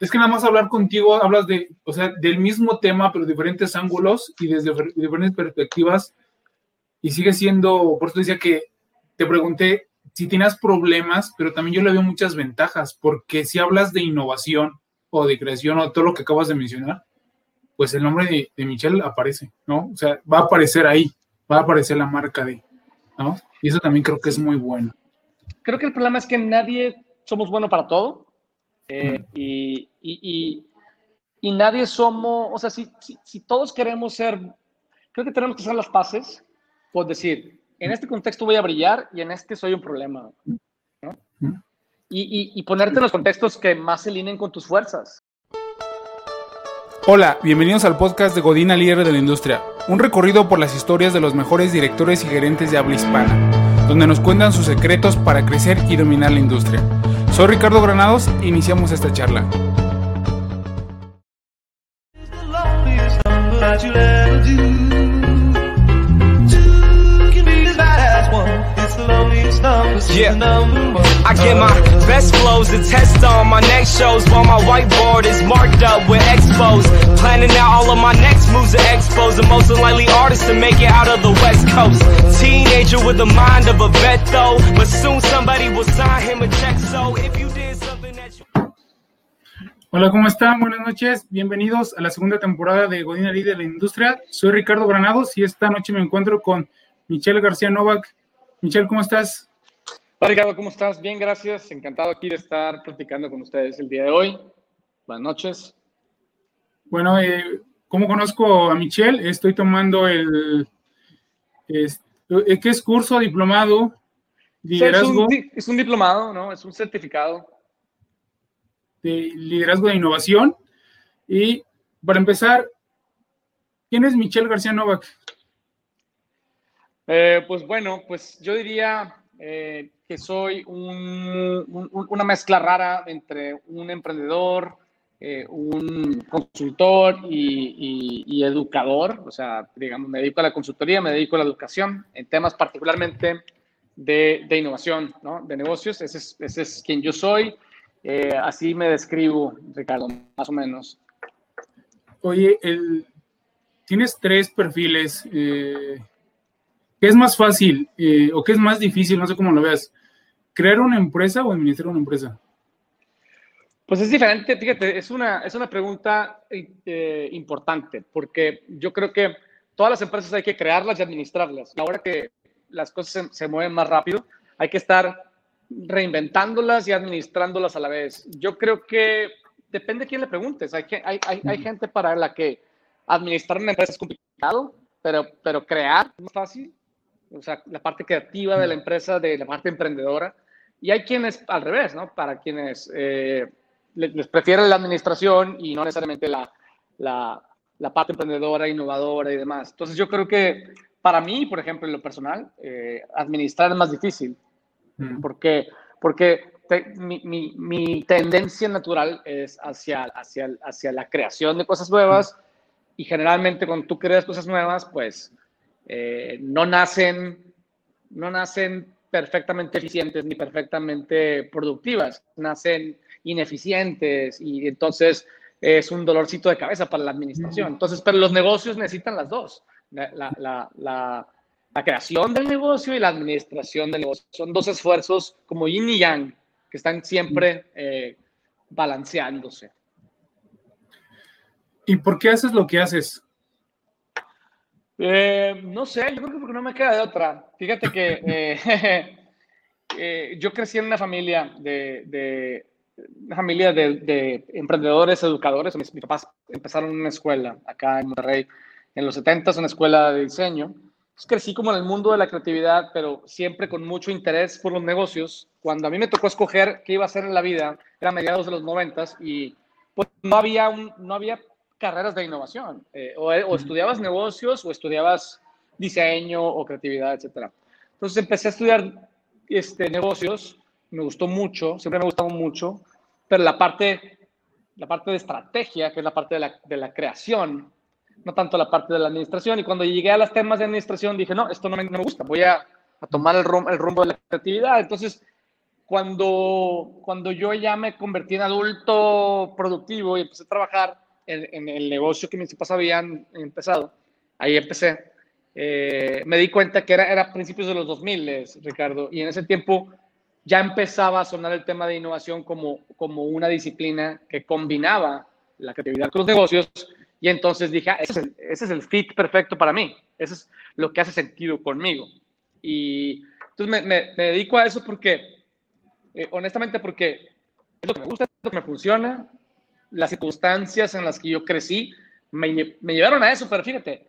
es que nada más hablar contigo, hablas de, o sea, del mismo tema, pero diferentes ángulos y desde diferentes perspectivas, y sigue siendo, por eso decía que te pregunté si tienes problemas, pero también yo le veo muchas ventajas, porque si hablas de innovación o de creación o todo lo que acabas de mencionar, pues el nombre de, de Michelle aparece, ¿no? O sea, va a aparecer ahí, va a aparecer la marca de, ¿no? Y eso también creo que es muy bueno. Creo que el problema es que nadie somos bueno para todo eh, y, y, y, nadie somos, o sea, si, si, todos queremos ser, creo que tenemos que hacer las paces, por decir, en este contexto voy a brillar y en este soy un problema. ¿no? Y, y, ponerte en los contextos que más se alineen con tus fuerzas. Hola, bienvenidos al podcast de Godina Líder de la Industria, un recorrido por las historias de los mejores directores y gerentes de habla hispana, donde nos cuentan sus secretos para crecer y dominar la industria. Soy Ricardo Granados iniciamos esta charla. Yeah, I get my best flows to test on my next shows while my whiteboard is marked up with expos. Planning out all of my next moves to the most unlikely artist to make it out of the West Coast. Teenager with the mind of a vet though, but soon somebody will sign him a check. So if you did something that you Hola, ¿cómo están? Buenas noches. Bienvenidos a la segunda temporada de Godina Líder de la Industria. Soy Ricardo Granados y esta noche me encuentro con Michelle García Novak. Michelle, ¿cómo estás? Hola Ricardo, ¿cómo estás? Bien, gracias. Encantado aquí de estar platicando con ustedes el día de hoy. Buenas noches. Bueno, eh, ¿cómo conozco a Michelle? Estoy tomando el... Es, ¿Qué es curso, diplomado, liderazgo? es, un, diplomado, ¿no? Es un certificado. De liderazgo de innovación. Y para empezar, ¿quién es Michelle García Novak? Eh, pues bueno, pues yo diría eh, que soy una mezcla rara entre un emprendedor, eh, un consultor y, educador. O sea, digamos, me dedico a la consultoría, me dedico a la educación en temas particularmente de, innovación, ¿no? de negocios. Ese es, ese es quien yo soy. Eh, así me describo, Ricardo, más o menos. Oye, el, tienes tres perfiles. ¿Qué es más fácil o qué es más difícil? No sé cómo lo veas ¿Crear una empresa o administrar una empresa? Pues es diferente, fíjate, es una, es una pregunta eh, importante, porque yo creo que todas las empresas hay que crearlas y administrarlas. Ahora que las cosas se, mueven más rápido, hay que estar reinventándolas y administrándolas a la vez. Yo creo que depende de quién le preguntes. Hay, hay, hay, hay gente para la que administrar una empresa es complicado, pero, pero crear es más fácil o sea, la parte creativa de la empresa, de la parte emprendedora. Y hay quienes, al revés, ¿no? Para quienes eh, les, prefieren la administración y no necesariamente la, la, la, parte emprendedora, innovadora y demás. Entonces yo creo que para mí, por ejemplo, en lo personal, eh, administrar es más difícil. Mm. Porque, porque mi, mi, mi, tendencia natural es hacia, hacia, hacia la creación de cosas nuevas mm. y generalmente cuando tú creas cosas nuevas, pues eh, no nacen, no nacen perfectamente eficientes ni perfectamente productivas, nacen ineficientes y entonces es un dolorcito de cabeza para la administración. Entonces, pero los negocios necesitan las dos, la, la, la, creación del negocio y la administración del negocio. Son dos esfuerzos como yin y yang que están siempre eh, balanceándose. ¿Y por qué haces lo que haces? Eh, no sé, yo creo que porque no me queda de otra. Fíjate que eh, eh, yo crecí en una familia de, familia de, emprendedores, educadores. Mis, papás empezaron una escuela acá en Monterrey en los 70, una escuela de diseño. crecí como en el mundo de la creatividad, pero siempre con mucho interés por los negocios. Cuando a mí me tocó escoger qué iba a hacer en la vida, era mediados de los 90 y pues no había, un, no había carreras de innovación. Eh, o, estudiabas negocios o estudiabas diseño o creatividad, etc. Entonces empecé a estudiar este, negocios, me gustó mucho, siempre me gustado mucho, pero la parte, la parte de estrategia, que es la parte de la, de la creación, no tanto la parte de la administración. Y cuando llegué a los temas de administración dije, no, esto no me, no me gusta, voy a, a tomar el, rumbo, el rumbo de la creatividad. Entonces, cuando, cuando yo ya me convertí en adulto productivo y empecé a trabajar en, el negocio que mis papás habían empezado, ahí empecé, eh, me di cuenta que era, era principios de los 2000, Ricardo, y en ese tiempo ya empezaba a sonar el tema de innovación como, como una disciplina que combinaba la creatividad con los negocios, y entonces dije, ah, ese, es el, ese es el fit perfecto para mí, eso es lo que hace sentido conmigo. Y entonces me, me, dedico a eso porque, eh, honestamente, porque es lo que me gusta, es lo que me funciona, las circunstancias en las que yo crecí me, me llevaron a eso, pero fíjate,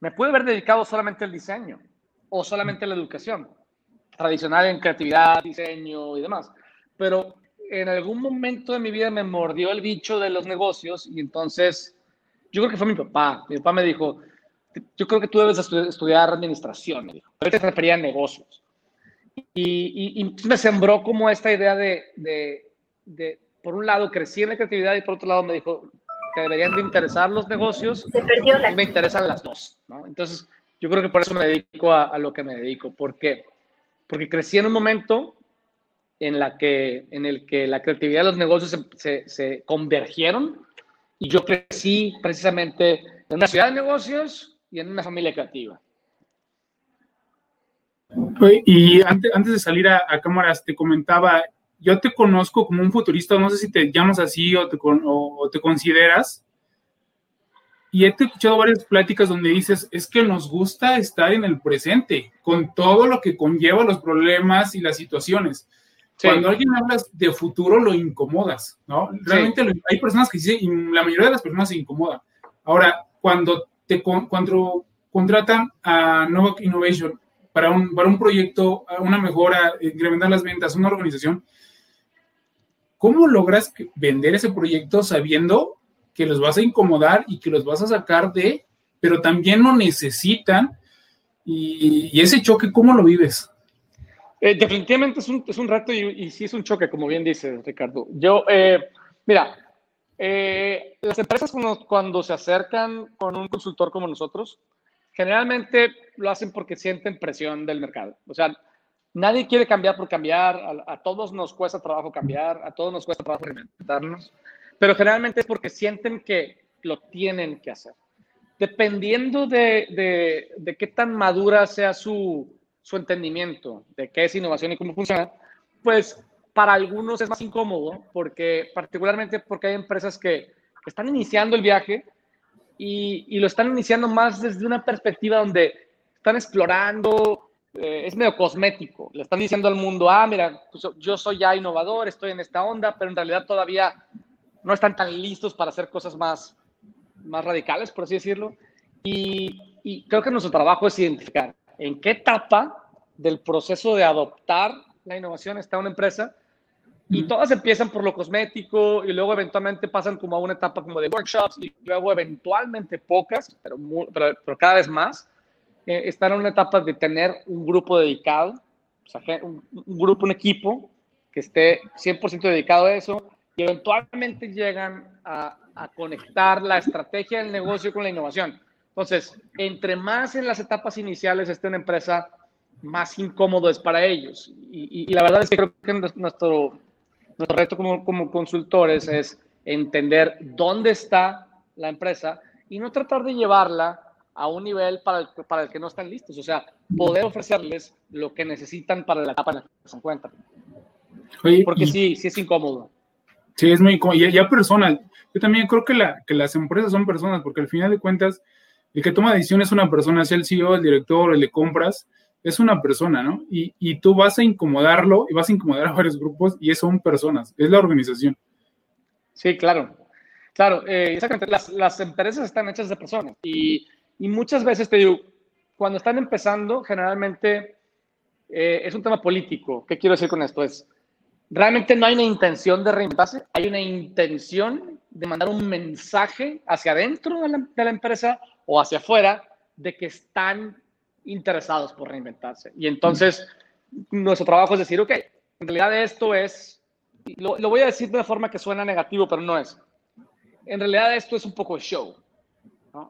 me pude haber dedicado solamente al diseño o solamente a la educación tradicional en creatividad, diseño y demás. Pero en algún momento de mi vida me mordió el bicho de los negocios y entonces yo creo que fue mi papá. Mi papá me dijo, yo creo que tú debes estudiar administración. Pero te refería a negocios. Y, y, me sembró como esta idea de, de, de, por un lado, crecí en la creatividad y por otro lado me dijo que deberían de interesar los negocios. Y me interesan las dos. ¿no? Entonces, yo creo que por eso me dedico a, a lo que me dedico. Porque porque crecí en un momento en, la que, en el que la creatividad de los negocios se, se, convergieron y yo crecí precisamente en una ciudad de negocios y en una familia creativa. Y antes, antes de salir a, cámaras, te comentaba, yo te conozco como un futurista, no sé si te llamas así o te, o te consideras, y he escuchado varias pláticas donde dices, es que nos gusta estar en el presente, con todo lo que conlleva los problemas y las situaciones. Cuando alguien habla de futuro, lo incomodas, ¿no? Realmente hay personas que sí, la mayoría de las personas se incomodan. Ahora, cuando te cuando contratan a Novak Innovation para un, para un proyecto, una mejora, incrementar las ventas, una organización, ¿cómo logras vender ese proyecto sabiendo que los vas a incomodar y que los vas a sacar de, pero también lo necesitan. Y, ese choque, ¿cómo lo vives? Eh, definitivamente es un, es un reto y, y, sí es un choque, como bien dice Ricardo. Yo, eh, mira, eh, las empresas cuando, cuando, se acercan con un consultor como nosotros, generalmente lo hacen porque sienten presión del mercado. O sea, nadie quiere cambiar por cambiar, a, a todos nos cuesta trabajo cambiar, a todos nos cuesta trabajo reinventarnos pero generalmente es porque sienten que lo tienen que hacer. Dependiendo de, de, qué tan madura sea su, su entendimiento de qué es innovación y cómo funciona, pues para algunos es más incómodo, porque particularmente porque hay empresas que están iniciando el viaje y, y lo están iniciando más desde una perspectiva donde están explorando, eh, es medio cosmético, le están diciendo al mundo, ah, mira, pues yo soy ya innovador, estoy en esta onda, pero en realidad todavía no están tan listos para hacer cosas más, más radicales, por así decirlo. Y, creo que nuestro trabajo es identificar en qué etapa del proceso de adoptar la innovación está una empresa. Y todas empiezan por lo cosmético y luego eventualmente pasan como a una etapa como de workshops y luego eventualmente pocas, pero, pero, cada vez más, eh, están en una etapa de tener un grupo dedicado, un, grupo, un equipo que esté 100% dedicado a eso, y eventualmente llegan a, conectar la estrategia del negocio con la innovación. Entonces, entre más en las etapas iniciales esté una empresa, más incómodo es para ellos. Y, la verdad es que creo que nuestro, nuestro reto como, como consultores es entender dónde está la empresa y no tratar de llevarla a un nivel para el, para el que no están listos. O sea, poder ofrecerles lo que necesitan para la etapa en la que se encuentran. Porque sí, sí es incómodo. Sí, es muy y ya personas. Yo también creo que, la, que las empresas son personas, porque al final de cuentas, el que toma decisiones es una persona, sea el CEO, el director, el de compras, es una persona, ¿no? Y, y tú vas a incomodarlo y vas a incomodar a varios grupos y son personas, es la organización. Sí, claro. Claro, eh, exactamente. Las, las, empresas están hechas de personas y, y, muchas veces te digo, cuando están empezando, generalmente eh, es un tema político. ¿Qué quiero decir con esto? Es, realmente no hay una intención de reinventarse, hay una intención de mandar un mensaje hacia adentro de la, empresa o hacia afuera de que están interesados por reinventarse. Y entonces, nuestro trabajo es decir, ok, en realidad esto es, lo, voy a decir de una forma que suena negativo, pero no es. En realidad esto es un poco show.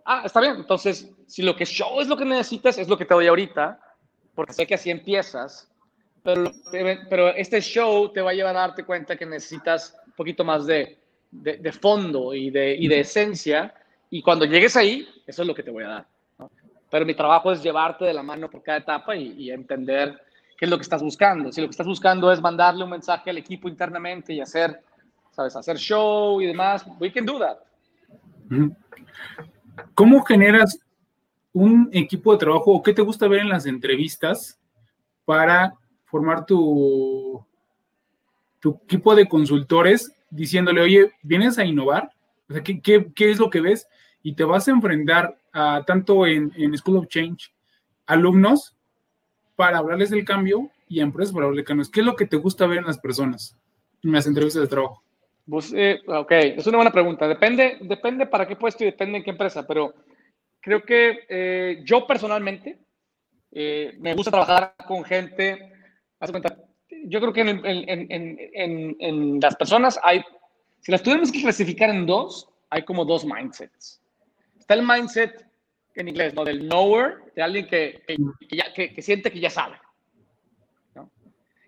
Ah, está bien. Entonces, si lo que show es lo que necesitas, es lo que te doy ahorita, porque sé que así empiezas, pero, pero este show te va a llevar a darte cuenta que necesitas un poquito más de, de, fondo y de, y de esencia. Y cuando llegues ahí, eso es lo que te voy a dar. Pero mi trabajo es llevarte de la mano por cada etapa y, y, entender qué es lo que estás buscando. Si lo que estás buscando es mandarle un mensaje al equipo internamente y hacer, ¿sabes? Hacer show y demás, we can do that. ¿Cómo generas un equipo de trabajo o qué te gusta ver en las entrevistas para formar tu, tu equipo de consultores diciéndole, oye, ¿vienes a innovar? O sea, ¿qué, qué, es lo que ves? Y te vas a enfrentar a, tanto en, en, School of Change, alumnos, para hablarles del cambio y a empresas para hablarles del cambio. ¿Qué es lo que te gusta ver en las personas en las entrevistas de trabajo? Pues, eh, ok, es una buena pregunta. Depende, depende para qué puesto y depende en qué empresa, pero creo que eh, yo personalmente eh, me gusta trabajar con gente. Cuenta, yo creo que en, en, en, en, las personas hay, si las tuviéramos que clasificar en dos, hay como dos mindsets. Está el mindset en inglés, ¿no? Del knower, de alguien que, que, ya, que, siente que ya sabe. ¿no?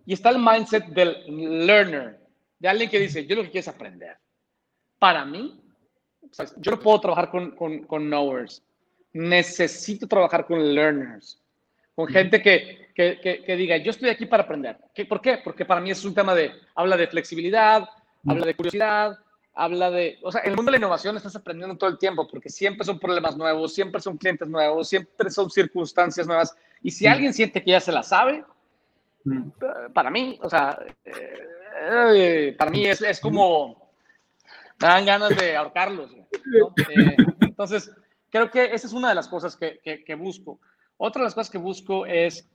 Y está el mindset del learner, de alguien que dice, yo lo que quiero es aprender. Para mí, yo no puedo trabajar con, con, con knowers. Necesito trabajar con learners, con gente que, que, que, diga, yo estoy aquí para aprender. ¿Qué, ¿Por qué? Porque para mí es un tema de, habla de flexibilidad, habla de curiosidad, habla de, o sea, en el mundo de la innovación estás aprendiendo todo el tiempo porque siempre son problemas nuevos, siempre son clientes nuevos, siempre son circunstancias nuevas. Y si alguien siente que ya se la sabe, para mí, o sea, eh, eh, para mí es, es, como, me dan ganas de ahorcarlos. Eh, entonces, creo que esa es una de las cosas que, que, busco. Otra de las cosas que busco es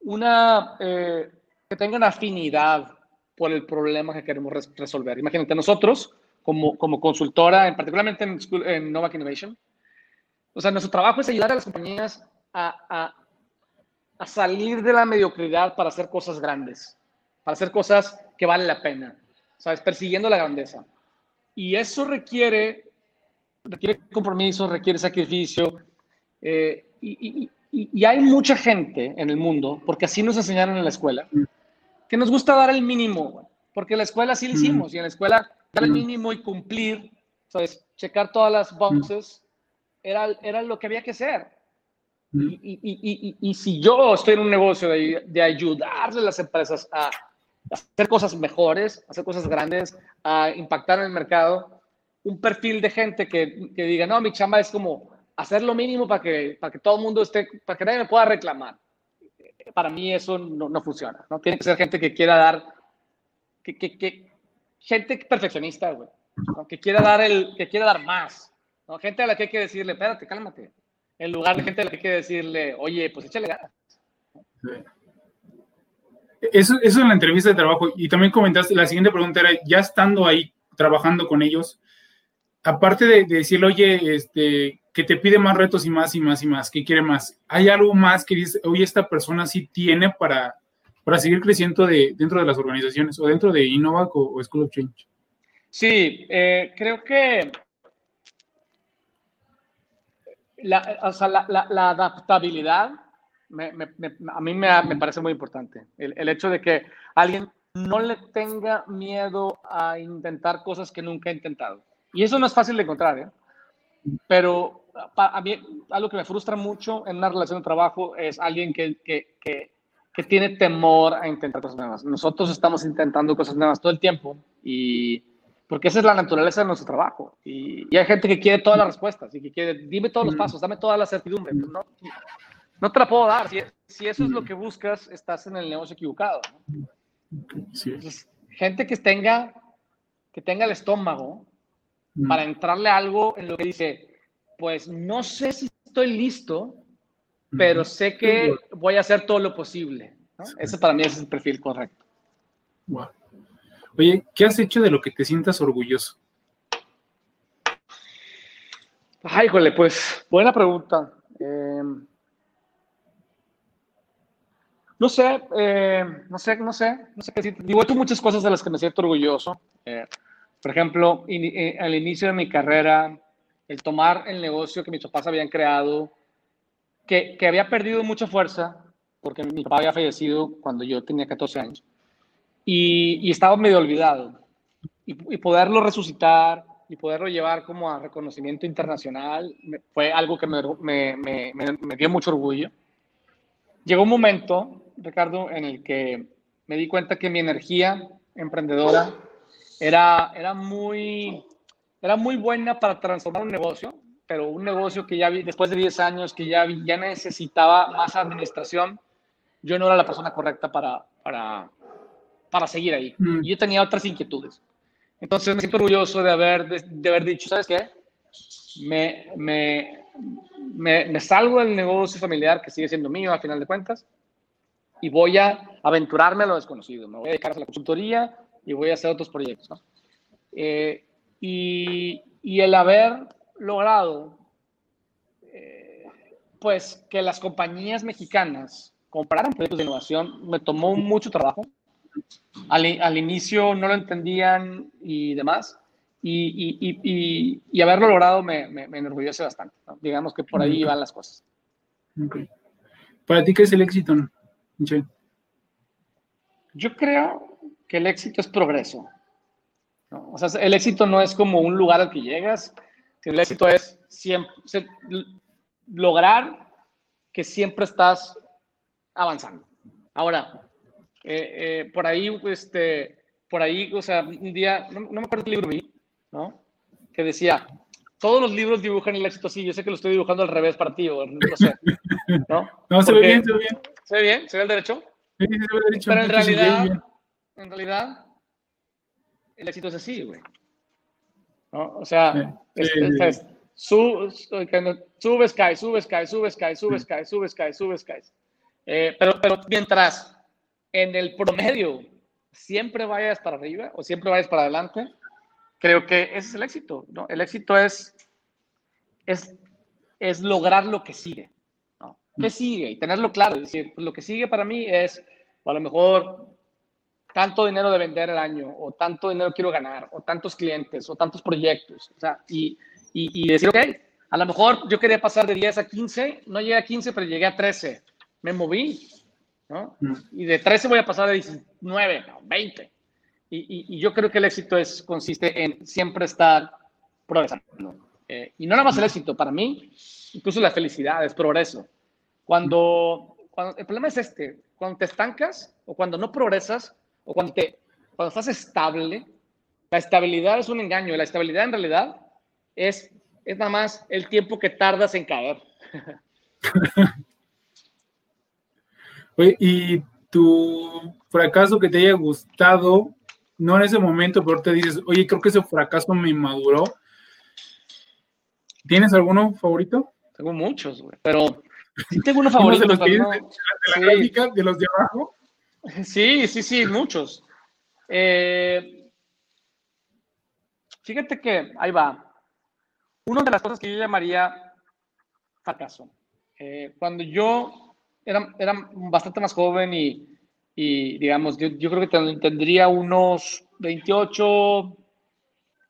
una, eh, que tengan afinidad por el problema que queremos resolver. Imagínate, nosotros, como, como consultora, en, particularmente en, en Novak Innovation, o sea, nuestro trabajo es ayudar a las compañías a, a, a salir de la mediocridad para hacer cosas grandes, para hacer cosas que valen la pena, ¿sabes? Persiguiendo la grandeza. Y eso requiere requiere compromiso, requiere sacrificio. Eh, y, hay mucha gente en el mundo, porque así nos enseñaron en la escuela, que nos gusta dar el mínimo, porque en la escuela sí lo hicimos, y en la escuela dar el mínimo y cumplir, ¿sabes? Checar todas las boxes, era, era lo que había que hacer. Y, si yo estoy en un negocio de, de ayudarle a las empresas a hacer cosas mejores, hacer cosas grandes, a impactar en el mercado, un perfil de gente que, que, diga, no, mi chamba es como hacer lo mínimo para que, para que todo el mundo esté, para que nadie me pueda reclamar. Para mí eso no, no funciona, ¿no? Tiene que ser gente que quiera dar, que, que, que gente perfeccionista, güey, que quiera dar el, que quiera dar más, ¿no? Gente a la que hay que decirle, espérate, cálmate, en lugar de gente a la que hay que decirle, oye, pues échale ganas. Eso, eso la entrevista de trabajo, y también comentaste, la siguiente pregunta era, ya estando ahí trabajando con ellos, aparte de, decirle, oye, este, que te pide más retos y más y más y más, que quiere más, ¿hay algo más que dice, oye, esta persona sí tiene para, para seguir creciendo de, dentro de las organizaciones o dentro de Innovac o, School of Change? Sí, eh, creo que la, o sea, la, la, adaptabilidad me, me, a mí me, parece muy importante. El, el hecho de que alguien no le tenga miedo a intentar cosas que nunca ha intentado. Y eso no es fácil de encontrar, ¿eh? Pero a mí algo que me frustra mucho en una relación de trabajo es alguien que, que, que, que, tiene temor a intentar cosas nuevas. Nosotros estamos intentando cosas nuevas todo el tiempo y porque esa es la naturaleza de nuestro trabajo. Y, y hay gente que quiere todas las respuestas y que quiere, dime todos los pasos, dame toda la certidumbre. No, no te la puedo dar. Si, si, eso es lo que buscas, estás en el negocio equivocado. gente que tenga, que tenga el estómago para entrarle algo en lo que dice, pues no sé si estoy listo, pero sé que voy a hacer todo lo posible. Ese para mí es el perfil correcto. Oye, ¿qué has hecho de lo que te sientas orgulloso? Ay, jole, pues buena pregunta. Em, no sé, eh, no sé, no sé, no sé. Digo, he hecho muchas cosas de las que me siento orgulloso. Eh, por ejemplo, eh, al inicio de mi carrera, el tomar el negocio que mis papás habían creado, que, que había perdido mucha fuerza, porque mi papá había fallecido cuando yo tenía 14 años. Y, estaba medio olvidado. Y, poderlo resucitar y poderlo llevar como a reconocimiento internacional fue algo que me, me, me, dio mucho orgullo. Llegó un momento, Ricardo, en el que me di cuenta que mi energía emprendedora era, era, muy, era muy buena para transformar un negocio, pero un negocio que ya después de 10 años que ya, ya necesitaba más administración, yo no era la persona correcta para, para, para seguir ahí. Mm. Yo tenía otras inquietudes. Entonces me siento orgulloso de haber, de, haber dicho, ¿sabes qué? Me, me, me, me, salgo del negocio familiar que sigue siendo mío a final de cuentas y voy a aventurarme a lo desconocido. Me voy a dedicar a la consultoría y voy a hacer otros proyectos. ¿no? Eh, y, y, el haber logrado, eh, pues, que las compañías mexicanas compraran proyectos de innovación me tomó mucho trabajo. Al, al inicio no lo entendían y demás. Y, y, y, haberlo logrado me, me, me enorgullece bastante. Digamos que por ahí van las cosas. ¿Para ti qué es el éxito? Yo creo que el éxito es progreso. O sea, el éxito no es como un lugar al que llegas, el éxito es siempre lograr que siempre estás avanzando. Ahora, eh, eh, por ahí, este, por ahí, o sea, un día, no, me acuerdo qué libro vi, ¿no? Que decía, todos los libros dibujan el éxito sí, yo sé que lo estoy dibujando al revés para ti, o no sé, ¿no? No, se ve bien, se ve bien. ¿Se ve bien? ¿Se ve el derecho? Sí, se ve el derecho. Pero en realidad, en realidad, el éxito es así, güey. ¿No? O sea, subes, caes, subes, caes, subes, caes, subes, caes, subes, caes, subes, caes. Eh, pero, pero mientras en el promedio siempre vayas para arriba o siempre vayas para adelante, creo que ese es el éxito, ¿no? El éxito es, es, es lograr lo que sigue. ¿Qué sigue? Y tenerlo claro, es decir, lo que sigue para mí es, a lo mejor tanto dinero de vender al año, o tanto dinero quiero ganar, o tantos clientes, o tantos proyectos. O sea, y, y, decir, ok, a lo mejor yo quería pasar de 10 a 15, no llegué a 15, pero llegué a 13. Me moví, ¿no? Mm. Y de 13 voy a pasar a 19, 20. Y, y, yo creo que el éxito es, consiste en siempre estar progresando. Eh, y no nada más el éxito, para mí, incluso la felicidad es progreso. Cuando, cuando el problema es este, cuando te estancas o cuando no progresas, o cuando, te, cuando estás estable, la estabilidad es un engaño. La estabilidad en realidad es, es nada más el tiempo que tardas en caer. Oye, y tu fracaso que te haya gustado, no en ese momento, pero te dices, oye, creo que ese fracaso me maduró. ¿Tienes alguno favorito? Tengo muchos, güey, pero sí tengo uno favorito. de, los de, la gráfica, de los de abajo? Sí, sí, sí, muchos. Eh, fíjate que ahí va. Una de las cosas que yo llamaría fracaso. Eh, cuando yo era, era, bastante más joven y, y digamos, yo, yo, creo que tendría unos 28,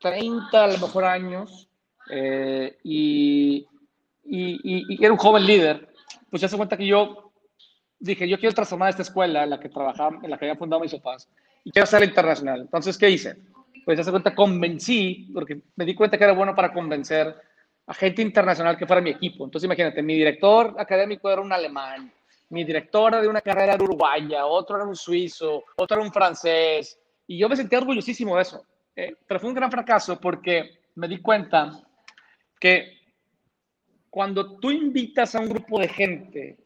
30 a lo mejor años, eh, y, y, y, era un joven líder, pues ya se cuenta que yo dije, yo quiero transformar esta escuela la que trabajaba, en la que había fundado mis papás, y quiero hacerla internacional. Entonces, ¿qué hice? Pues, hace cuenta, convencí, porque me di cuenta que era bueno para convencer a gente internacional que fuera mi equipo. Entonces, imagínate, mi director académico era un alemán, mi directora de una carrera era uruguaya, otro era un suizo, otro era un francés, y yo me sentía orgullosísimo de eso. Eh, pero fue un gran fracaso porque me di cuenta que cuando tú invitas a un grupo de gente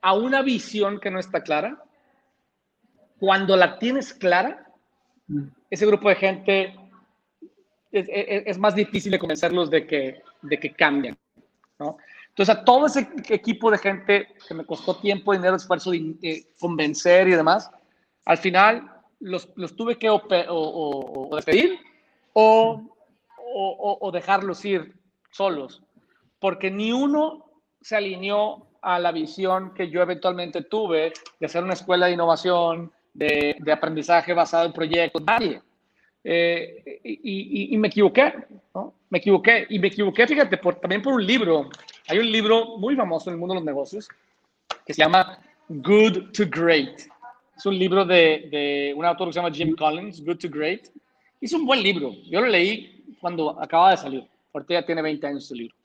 a una visión que no está clara, cuando la tienes clara, ese grupo de gente es, más difícil de convencerlos de que, de que cambien. Entonces, a todo ese equipo de gente que me costó tiempo, dinero, esfuerzo de, convencer y demás, al final los, los tuve que o, o despedir o, o dejarlos ir solos, porque ni uno se alineó a la visión que yo eventualmente tuve de hacer una escuela de innovación, de, aprendizaje basado en proyectos, nadie. Eh, y, me equivoqué, ¿no? Me equivoqué. Y me equivoqué, fíjate, también por un libro. Hay un libro muy famoso en el mundo de los negocios que se llama Good to Great. Es un libro de, de un autor que se llama Jim Collins, Good to Great. Es un buen libro. Yo lo leí cuando acaba de salir. Porque ya tiene 20 años el libro.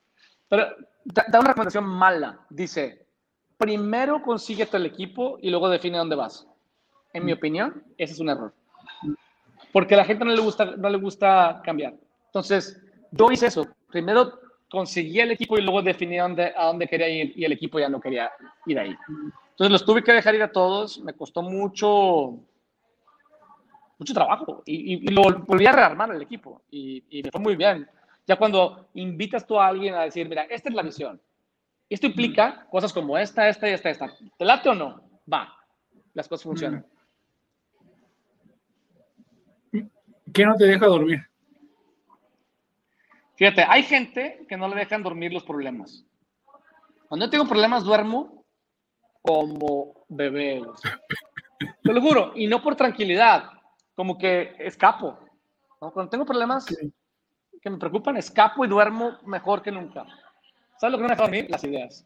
Pero da, da una recomendación mala. Dice, primero consíguete el equipo y luego define dónde vas. En mi opinión, ese es un error. Porque a la gente no le gusta, no le gusta cambiar. Entonces, yo hice eso. Primero conseguí el equipo y luego definí dónde, a dónde quería ir y el equipo ya no quería ir ahí. Entonces los tuve que dejar ir a todos. Me costó mucho, mucho trabajo y, y, y lo volví a rearmar el equipo y, y me fue muy bien. Ya cuando invitas tú a alguien a decir, mira, esta es la visión. Esto implica cosas como esta, esta y esta, esta. ¿Te late o no? Va. Las cosas funcionan. ¿Qué no te deja dormir? Fíjate, hay gente que no le dejan dormir los problemas. Cuando yo tengo problemas, duermo como bebé. Te lo juro. Y no por tranquilidad, como que escapo. Cuando tengo problemas que me preocupan, escapo y duermo mejor que nunca. ¿Sabes lo que no me deja dormir? Las ideas.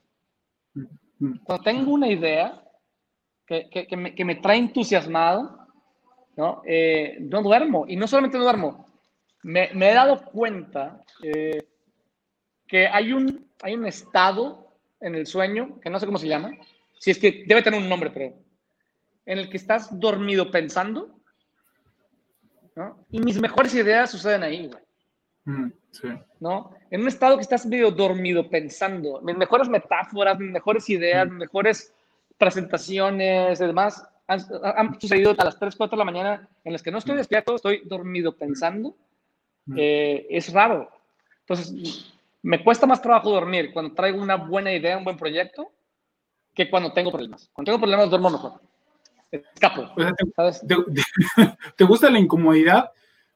Cuando tengo una idea que, que, que, me, que me trae entusiasmado, ¿no? Eh, no duermo. Y no solamente duermo, me, me he dado cuenta eh, que hay un, hay un estado en el sueño, que no sé cómo se llama, si es que debe tener un nombre, pero en el que estás dormido pensando, ¿no? Y mis mejores ideas suceden ahí, güey. Mm, sí. ¿no? En un estado que estás medio dormido pensando, mis mejores metáforas, mis mejores ideas, mis mejores presentaciones y demás han, han sucedido a las 3, 4 de la mañana en las que no estoy despierto, estoy dormido pensando. Eh, es raro. Entonces, me cuesta más trabajo dormir cuando traigo una buena idea, un buen proyecto, que cuando tengo problemas. Cuando tengo problemas duermo mejor. Escapo. O sea, te, ¿sabes? te- te gusta la incomodidad,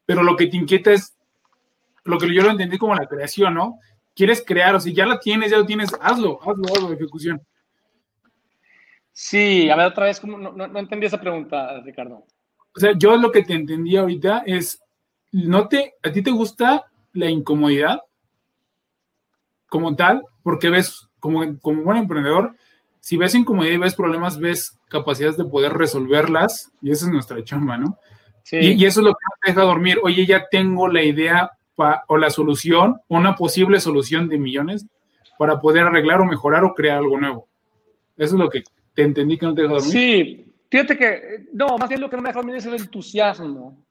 pero lo que te inquieta es lo que yo lo entendí como la creación, ¿no? Quieres crear, o sea, ya la tienes, ya lo tienes, hazlo, hazlo, hazlo de ejecución. Sí, a ver otra vez, ¿cómo? No, no, no entendí esa pregunta, Ricardo. O sea, yo lo que te entendí ahorita es, no te, a ti te gusta la incomodidad como tal, porque ves, como, como buen emprendedor, si ves incomodidad y ves problemas, ves capacidades de poder resolverlas, y esa es nuestra chamba, ¿no? Sí. Y, y eso es lo que no te deja dormir. Oye, ya tengo la idea pa- o la solución, una posible solución de millones para poder arreglar o mejorar o crear algo nuevo. Eso es lo que te entendí que no te deja dormir. Sí, fíjate que, no, más bien lo que no me deja dormir es el entusiasmo.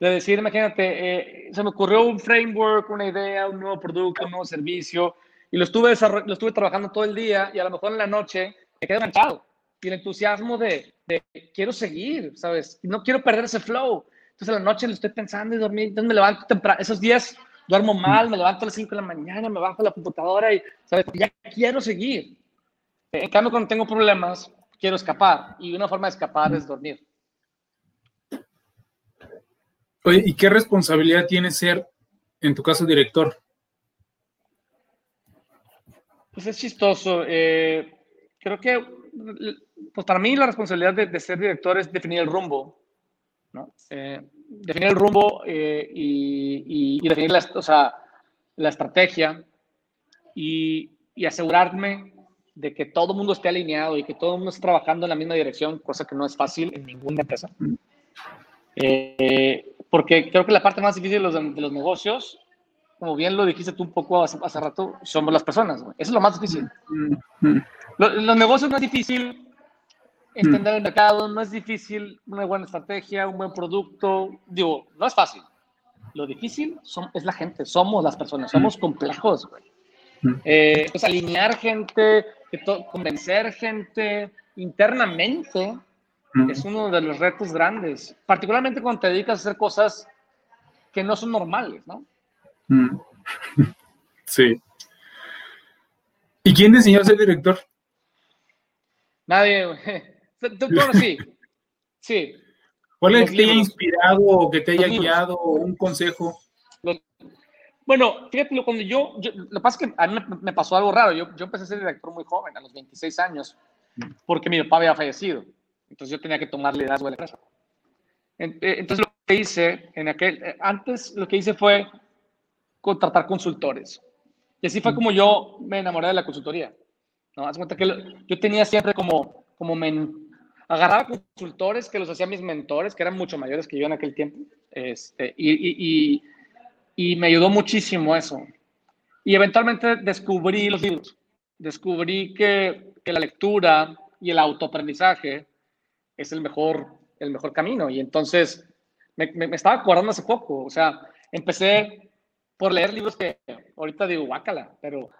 De decir, imagínate, eh, se me ocurrió un framework, una idea, un nuevo producto, un nuevo servicio, y lo estuve, lo estuve trabajando todo el día, y a lo mejor en la noche me quedé enganchado. Y el entusiasmo de, de quiero seguir, ¿sabes? No quiero perder ese flow. Entonces en la noche lo estoy pensando y dormir, entonces me levanto temprano. Esos días duermo mal, me levanto a las 5 de la mañana, me bajo a la computadora y, ¿sabes? Ya quiero seguir. En cambio, cuando tengo problemas, quiero escapar. Y una forma de escapar es dormir. Oye, ¿y qué responsabilidad tiene ser, en tu caso, director? Pues es chistoso. eh, creo que, pues para mí la responsabilidad de, de ser director es definir el rumbo. ¿No? Eh, definir el rumbo eh, y, y- y definir la, o sea, la estrategia y, y asegurarme de que todo el mundo esté alineado y que todo el mundo esté trabajando en la misma dirección, cosa que no es fácil en ninguna empresa. Eh, porque creo que la parte más difícil de los, de los negocios, como bien lo dijiste tú un poco hace, hace rato, somos las personas. Eso es lo más difícil. Mm, Lo- los negocios no es difícil entender el mercado, no es difícil una buena estrategia, un buen producto. Digo, no es fácil. Lo difícil son- es la gente, somos las personas, somos complejos. güey. Mm. Eh, pues alinear gente, convencer gente internamente mm. es uno de los retos grandes, particularmente cuando te dedicas a hacer cosas que no son normales, ¿no? Mm. Sí. ¿Y quién a ser director? Nadie, güey. Bueno, sí, sí. ¿Cuál es que te haya inspirado o que te haya guiado un consejo? Bueno, fíjate, cuando yo, yo- lo que pasa es que a mí me, pasó algo raro. Yo, yo empecé a ser director muy joven, a los 26 años, porque mi papá había fallecido. Entonces yo tenía que tomar liderazgo de la empresa. Eh, Entonces lo que hice, en aquel, eh, antes lo que hice fue contratar consultores. Y así fue como yo me enamoré de la consultoría. ¿no? Haz cuenta que yo tenía siempre como, como men, agarraba consultores que los hacían mis mentores, que eran mucho mayores que yo en aquel tiempo, este, y, y, y, me ayudó muchísimo eso. Y eventualmente descubrí los libros, descubrí que, que la lectura y el autoaprendizaje es el mejor, el mejor camino. Y entonces me, me, estaba acordando hace poco, o sea, empecé por leer libros que ahorita digo, guácala, pero,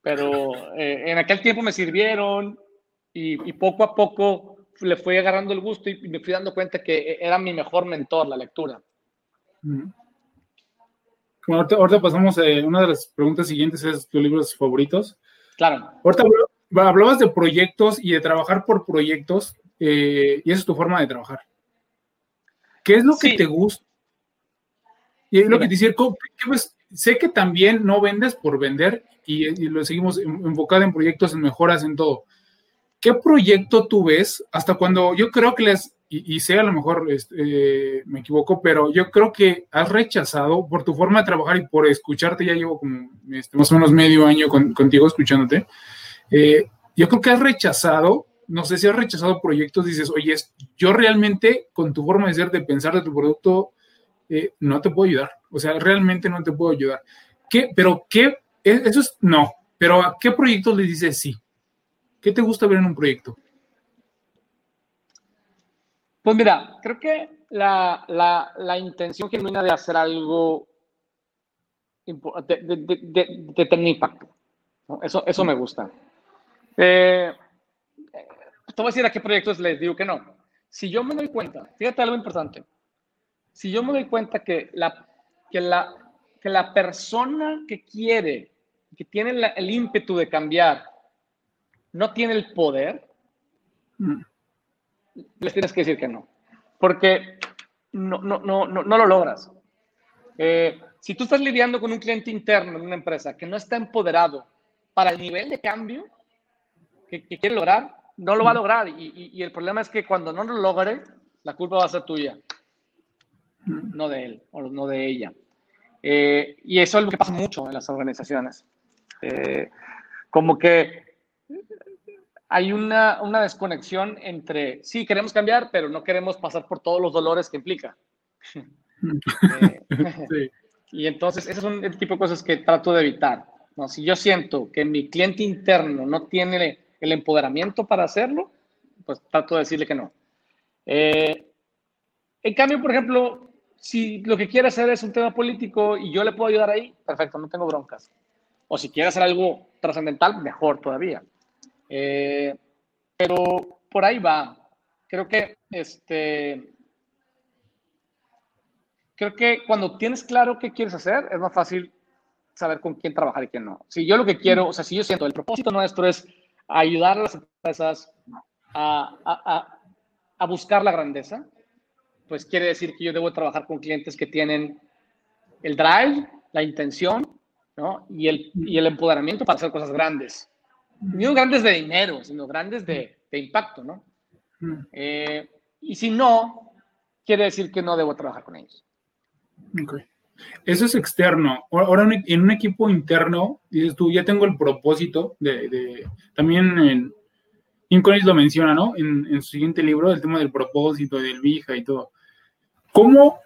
pero eh, en aquel tiempo me sirvieron y, y, poco a poco le fui agarrando el gusto y me fui dando cuenta que era mi mejor mentor la lectura. Bueno, ahorita, pasamos a eh, una de las preguntas siguientes, es tus libros favoritos. Claro. Ahorita hablabas de proyectos y de trabajar por proyectos, eh, y esa es tu forma de trabajar. ¿Qué es lo que te gusta? Y es lo que te decía, sé que también no vendes por vender y, y, lo seguimos enfocado en proyectos, en mejoras, en todo. ¿Qué proyecto tú ves hasta cuando yo creo que les, y, sé a lo mejor este, me equivoco, pero yo creo que has rechazado por tu forma de trabajar y por escucharte, ya llevo como este, más o menos medio año contigo escuchándote, eh, yo creo que has rechazado, no sé si has rechazado proyectos, dices, oye, yo realmente con tu forma de ser, de pensar de tu producto, eh, no te puedo ayudar, o sea, realmente no te puedo ayudar. ¿Qué? Pero qué, e, eso es, no, pero ¿a qué proyectos le dices sí? ¿Qué te gusta ver en un proyecto? Pues mira, creo que la, la, la intención genuina de hacer algo de, de, de, de tener impacto. Eso, eso me gusta. Eh, te a decir a qué proyectos les digo que no. Si yo me doy cuenta, fíjate algo importante. Si yo me doy cuenta que la, que la, que la persona que quiere, que tiene el ímpetu de cambiar, no tiene el poder, mm les tienes que decir que no, porque no, no, no, no, no lo logras. Eh, si tú estás lidiando con un cliente interno en una empresa que no está empoderado para el nivel de cambio que, quiere lograr, no lo va a lograr. Y, y, el problema es que cuando no lo logre, la culpa va a ser tuya, no de él o no de ella. Eh, y eso es lo que pasa mucho en las organizaciones. Eh, como que hay una, una, desconexión entre, sí, queremos cambiar, pero no queremos pasar por todos los dolores que implica. Eh, y entonces, ese es un tipo de cosas que trato de evitar. ¿no? Si yo siento que mi cliente interno no tiene el empoderamiento para hacerlo, pues trato de decirle que no. Eh, en cambio, por ejemplo, si lo que quiere hacer es un tema político y yo le puedo ayudar ahí, perfecto, no tengo broncas. O si quiere hacer algo trascendental, mejor todavía. Eh, pero por ahí va. Creo que este. Creo que cuando tienes claro qué quieres hacer, es más fácil saber con quién trabajar y quién no. Si yo lo que quiero, o sea, si yo siento, el propósito nuestro es ayudar a las empresas a, a, a buscar la grandeza, pues quiere decir que yo debo trabajar con clientes que tienen el drive, la intención, ¿no? Y el, y el empoderamiento para hacer cosas grandes no grandes de dinero, sino grandes de, de impacto, ¿no? Eh, y si no, quiere decir que no debo trabajar con ellos. Okay. Eso es externo. Ahora en un equipo interno, dices tú, ya tengo el propósito de, de también en Inconis lo menciona, ¿no? En, en, su siguiente libro, el tema del propósito, del Vija y todo. ¿Cómo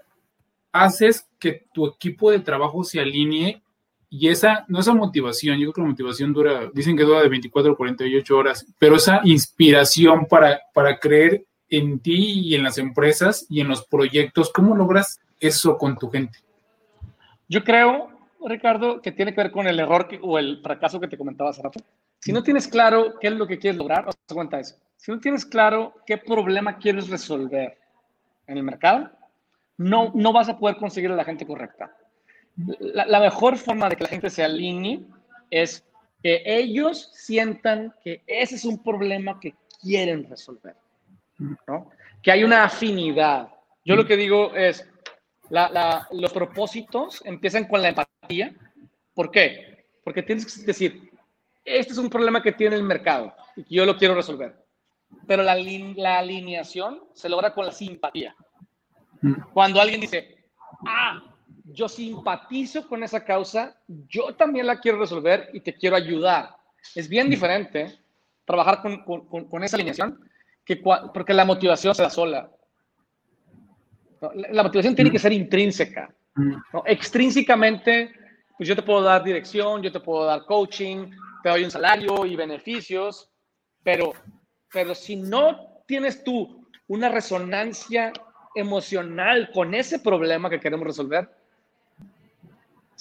haces que tu equipo de trabajo se alinee y esa, no esa motivación, yo creo que la motivación dura, dicen que dura de 24 a 48 horas, pero esa inspiración para, para creer en ti y en las empresas y en los proyectos, ¿cómo logras eso con tu gente? Yo creo, Ricardo, que tiene que ver con el error o el fracaso que te comentaba hace rato. Si no tienes claro qué es lo que quieres lograr, o sea, cuenta eso. Si no tienes claro qué problema quieres resolver en el mercado, no, no vas a poder conseguir a la gente correcta la, mejor forma de que la gente se alinee es que ellos sientan que ese es un problema que quieren resolver, ¿no? Que hay una afinidad. Yo lo que digo es, los propósitos empiezan con la empatía. ¿Por qué? Porque tienes que decir, este es un problema que tiene el mercado y que yo lo quiero resolver. Pero la, la alineación se logra con la simpatía. Cuando alguien dice, ah, yo simpatizo con esa causa, yo también la quiero resolver y te quiero ayudar. Es bien diferente trabajar con, con, con esa alineación, que, porque la motivación se da sola. La motivación tiene que ser intrínseca. ¿no? Extrínsecamente, pues yo te puedo dar dirección, yo te puedo dar coaching, te doy un salario y beneficios, pero, pero si no tienes tú una resonancia emocional con ese problema que queremos resolver,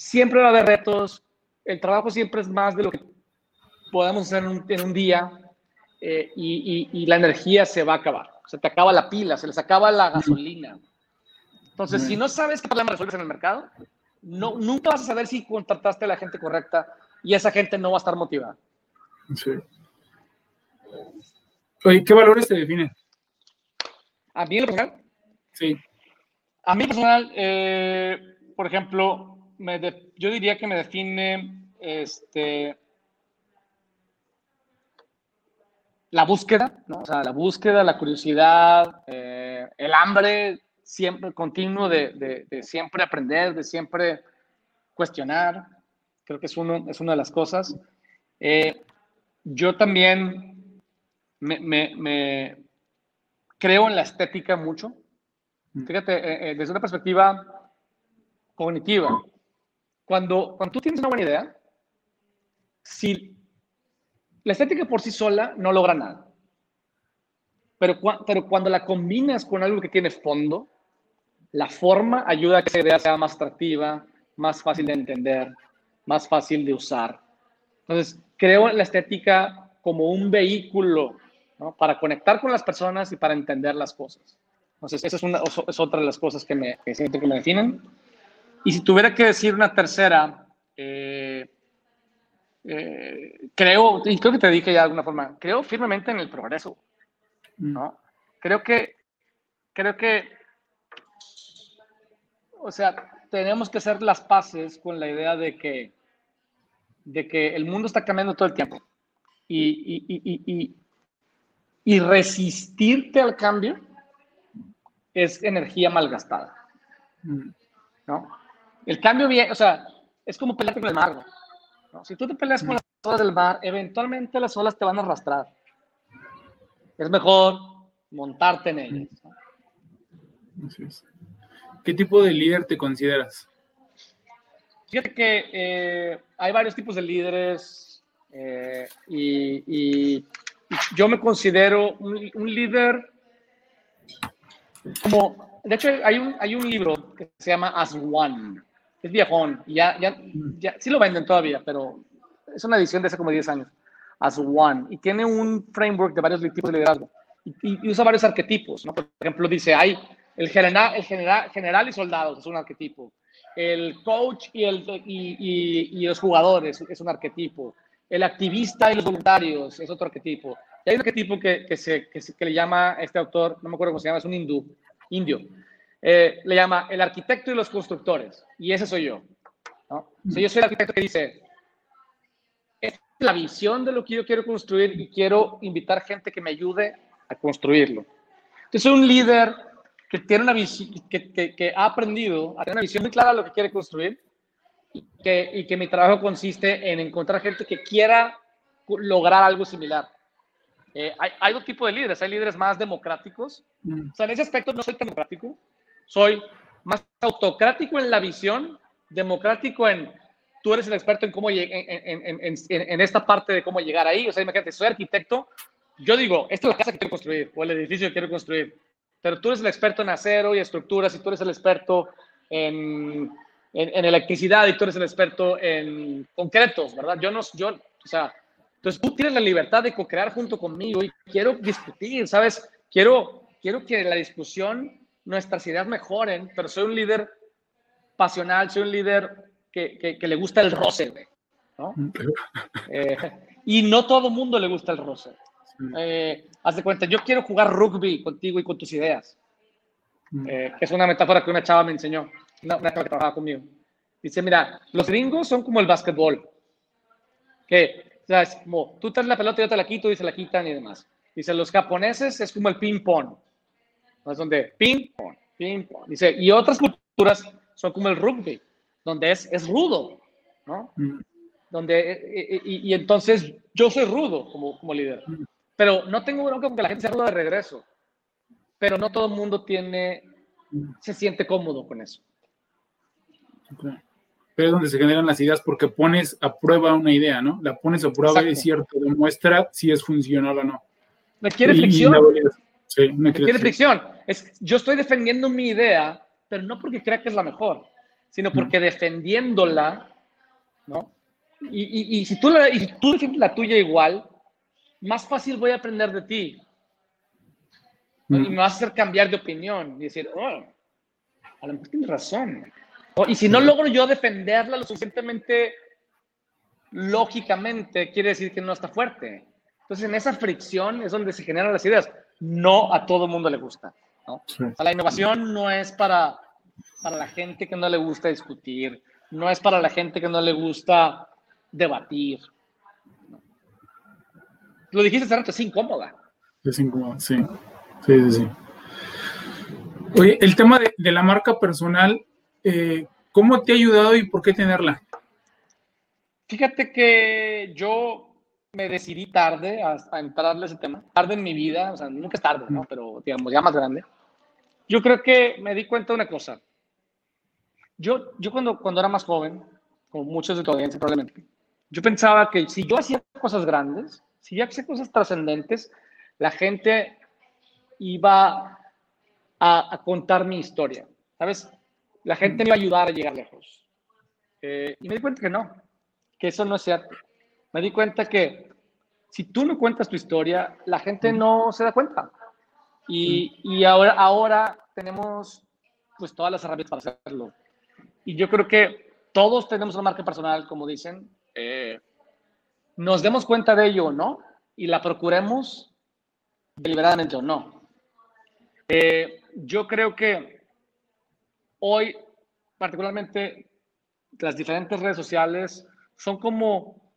siempre va a haber retos, el trabajo siempre es más de lo que podemos hacer en un, día eh, y, y, la energía se va a acabar. Se te acaba la pila, se les acaba la gasolina. Entonces, si no sabes qué problema resuelves en el mercado, no, nunca vas a saber si contrataste a la gente correcta y esa gente no va a estar motivada. Sí. Oye, ¿qué valores te definen? A mí, en personal. Sí. A mí, personal, eh, por ejemplo, yo diría que me define este, la búsqueda, ¿no? O sea, la búsqueda, la curiosidad, eh, el hambre siempre continuo de, siempre aprender, de siempre cuestionar. Creo que es, uno, es una de las cosas. Eh, yo también me, creo en la estética mucho. Mm. Fíjate, desde una perspectiva cognitiva, cuando, cuando tú tienes una buena idea, si la estética por sí sola no logra nada, pero, pero cuando la combinas con algo que tiene fondo, la forma ayuda a que esa idea sea más atractiva, más fácil de entender, más fácil de usar. Entonces, creo en la estética como un vehículo para conectar con las personas y para entender las cosas. Entonces, esa es, una, es otra de las cosas que me que siento que me definen. Y si tuviera que decir una tercera, eh, eh, creo, y creo que te dije ya de alguna forma, creo firmemente en el progreso, mm. ¿no? Creo que, creo que, o sea, tenemos que hacer las paces con la idea de que, de que el mundo está cambiando todo el tiempo y, y, y, y resistirte al cambio es energía malgastada, mm. ¿no? El cambio bien, o sea, es como pelearte con el mar. ¿no? Si tú te peleas con las olas del mar, eventualmente las olas te van a arrastrar. Es mejor montarte en ellas. ¿Qué tipo de líder te consideras? Fíjate que eh, hay varios tipos de líderes eh, y, yo me considero un, un líder como, de hecho hay un, hay un libro que se llama As One es viejón, ya, ya, ya, sí lo venden todavía, pero es una edición de hace como 10 años, As One, y tiene un framework de varios tipos de liderazgo, y, usa varios arquetipos, ¿no? Por ejemplo, dice, hay el general, el general, general y soldados, es un arquetipo, el coach y, el, y, y, los jugadores es un arquetipo, el activista y los voluntarios es otro arquetipo, y hay un arquetipo que, que, se, que, que le llama este autor, no me acuerdo cómo se llama, es un hindú, indio, eh, le llama el arquitecto y los constructores. Y ese soy yo. ¿no? yo soy el arquitecto que dice, es la visión de lo que yo quiero construir y quiero invitar gente que me ayude a construirlo. Entonces soy un líder que tiene una visión, que, que, ha aprendido a tener una visión muy clara de lo que quiere construir y que, y que mi trabajo consiste en encontrar gente que quiera lograr algo similar. Eh, hay, hay, dos tipos de líderes. Hay líderes más democráticos. Mm. O sea, en ese aspecto no soy democrático. Soy más autocrático en la visión, democrático en tú eres el experto en cómo en, en, en, esta parte de cómo llegar ahí. O sea, imagínate, soy arquitecto, yo digo, esta es la casa que quiero construir o el edificio que quiero construir, pero tú eres el experto en acero y estructuras y tú eres el experto en, electricidad y tú eres el experto en concretos, ¿verdad? Yo no, yo, o sea, entonces tú tienes la libertad de co-crear junto conmigo y quiero discutir, ¿sabes? Quiero, quiero que la discusión nuestras ideas mejoren, pero soy un líder pasional, soy un líder que, que, le gusta el roce, ¿no? Eh, y no todo mundo le gusta el roce. Eh, haz de cuenta, yo quiero jugar rugby contigo y con tus ideas. Eh, es una metáfora que una chava me enseñó, una, una chava que trabajaba conmigo. Dice, mira, los gringos son como el básquetbol. Que, o sea, es como, tú traes la pelota y yo te la quito y se la quitan y demás. Dice, los japoneses es como el ping-pong. Es donde ping pong, ping pong. Dice, y otras culturas son como el rugby, donde es, es rudo, ¿no? Mm. Donde, eh, eh, y, entonces yo soy rudo como, como líder, pero no tengo bronca con que la gente sea ruda de regreso, pero no todo el mundo tiene, se siente cómodo con eso. Pero es donde se generan las ideas porque pones a prueba una idea, ¿no? La pones a prueba y es cierto, demuestra si es funcional o no. Requiere fricción. Sí, requiere fricción. Es, yo estoy defendiendo mi idea, pero no porque crea que es la mejor, sino porque defendiéndola, ¿no? Y, y, si tú, la, y tú defiendes la tuya igual, más fácil voy a aprender de ti. Y me vas a hacer cambiar de opinión y decir, oh, a lo mejor tienes razón. y si no logro yo defenderla lo suficientemente lógicamente, quiere decir que no está fuerte. Entonces, en esa fricción es donde se generan las ideas. No a todo mundo le gusta. ¿no? la innovación no es para, para la gente que no le gusta discutir, no es para la gente que no le gusta debatir. Lo dijiste antes, es incómoda. Es incómoda, sí. Sí, sí, sí. Oye, el tema de, la marca personal, eh, ¿cómo te ha ayudado y por qué tenerla? Fíjate que yo me decidí tarde a, entrarle a ese tema, tarde en mi vida, o sea, nunca es tarde, ¿no? Pero digamos, ya más grande. Yo creo que me di cuenta de una cosa. Yo, yo cuando, cuando era más joven, como muchos de tu audiencia probablemente, yo pensaba que si yo hacía cosas grandes, si yo hacía cosas trascendentes, la gente iba a, a, contar mi historia, ¿sabes? La gente me iba a ayudar a llegar lejos. Eh, y me di cuenta que no, que eso no es cierto me di cuenta que si tú no cuentas tu historia, la gente no se da cuenta. Y, y ahora, ahora tenemos pues todas las herramientas para hacerlo. Y yo creo que todos tenemos una marca personal, como dicen. Eh, nos demos cuenta de ello o no, y la procuremos deliberadamente o no. Eh, yo creo que hoy, particularmente, las diferentes redes sociales son como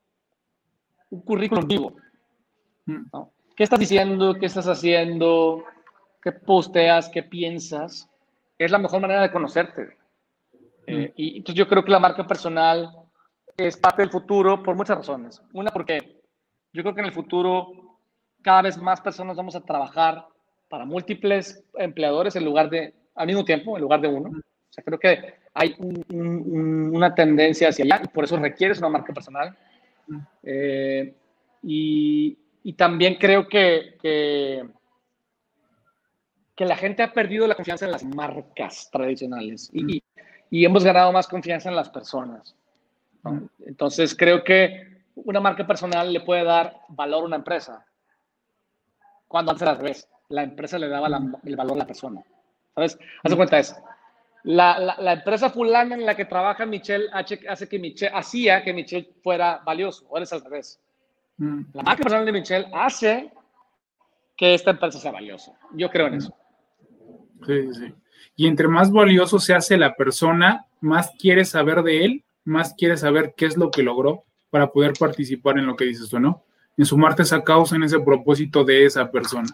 un currículum vivo. Mm. ¿Qué estás diciendo? ¿Qué estás haciendo? ¿Qué posteas? ¿Qué piensas? Es la mejor manera de conocerte. Eh, mm. y entonces yo creo que la marca personal es parte del futuro por muchas razones. Una, porque yo creo que en el futuro cada vez más personas vamos a trabajar para múltiples empleadores en lugar de, al mismo tiempo, en lugar de uno. O sea, creo que hay una tendencia hacia allá y por eso requieres una marca personal. Eh, y, también creo que, que, la gente ha perdido la confianza en las marcas tradicionales y, hemos ganado más confianza en las personas. Entonces creo que una marca personal le puede dar valor a una empresa cuando antes al revés. La empresa le daba el valor a la persona. ¿Sabes? Haz de cuenta eso la, la, empresa fulana en la que trabaja Michelle hace que Michelle, hacía que Michelle fuera valioso, o eres al revés. Mm. La marca personal de Michelle hace que esta empresa sea valiosa. Yo creo en eso. Sí, sí. Y entre más valioso se hace la persona, más quieres saber de él, más quieres saber qué es lo que logró para poder participar en lo que dices tú, ¿no? En sumarte a esa causa, en ese propósito de esa persona.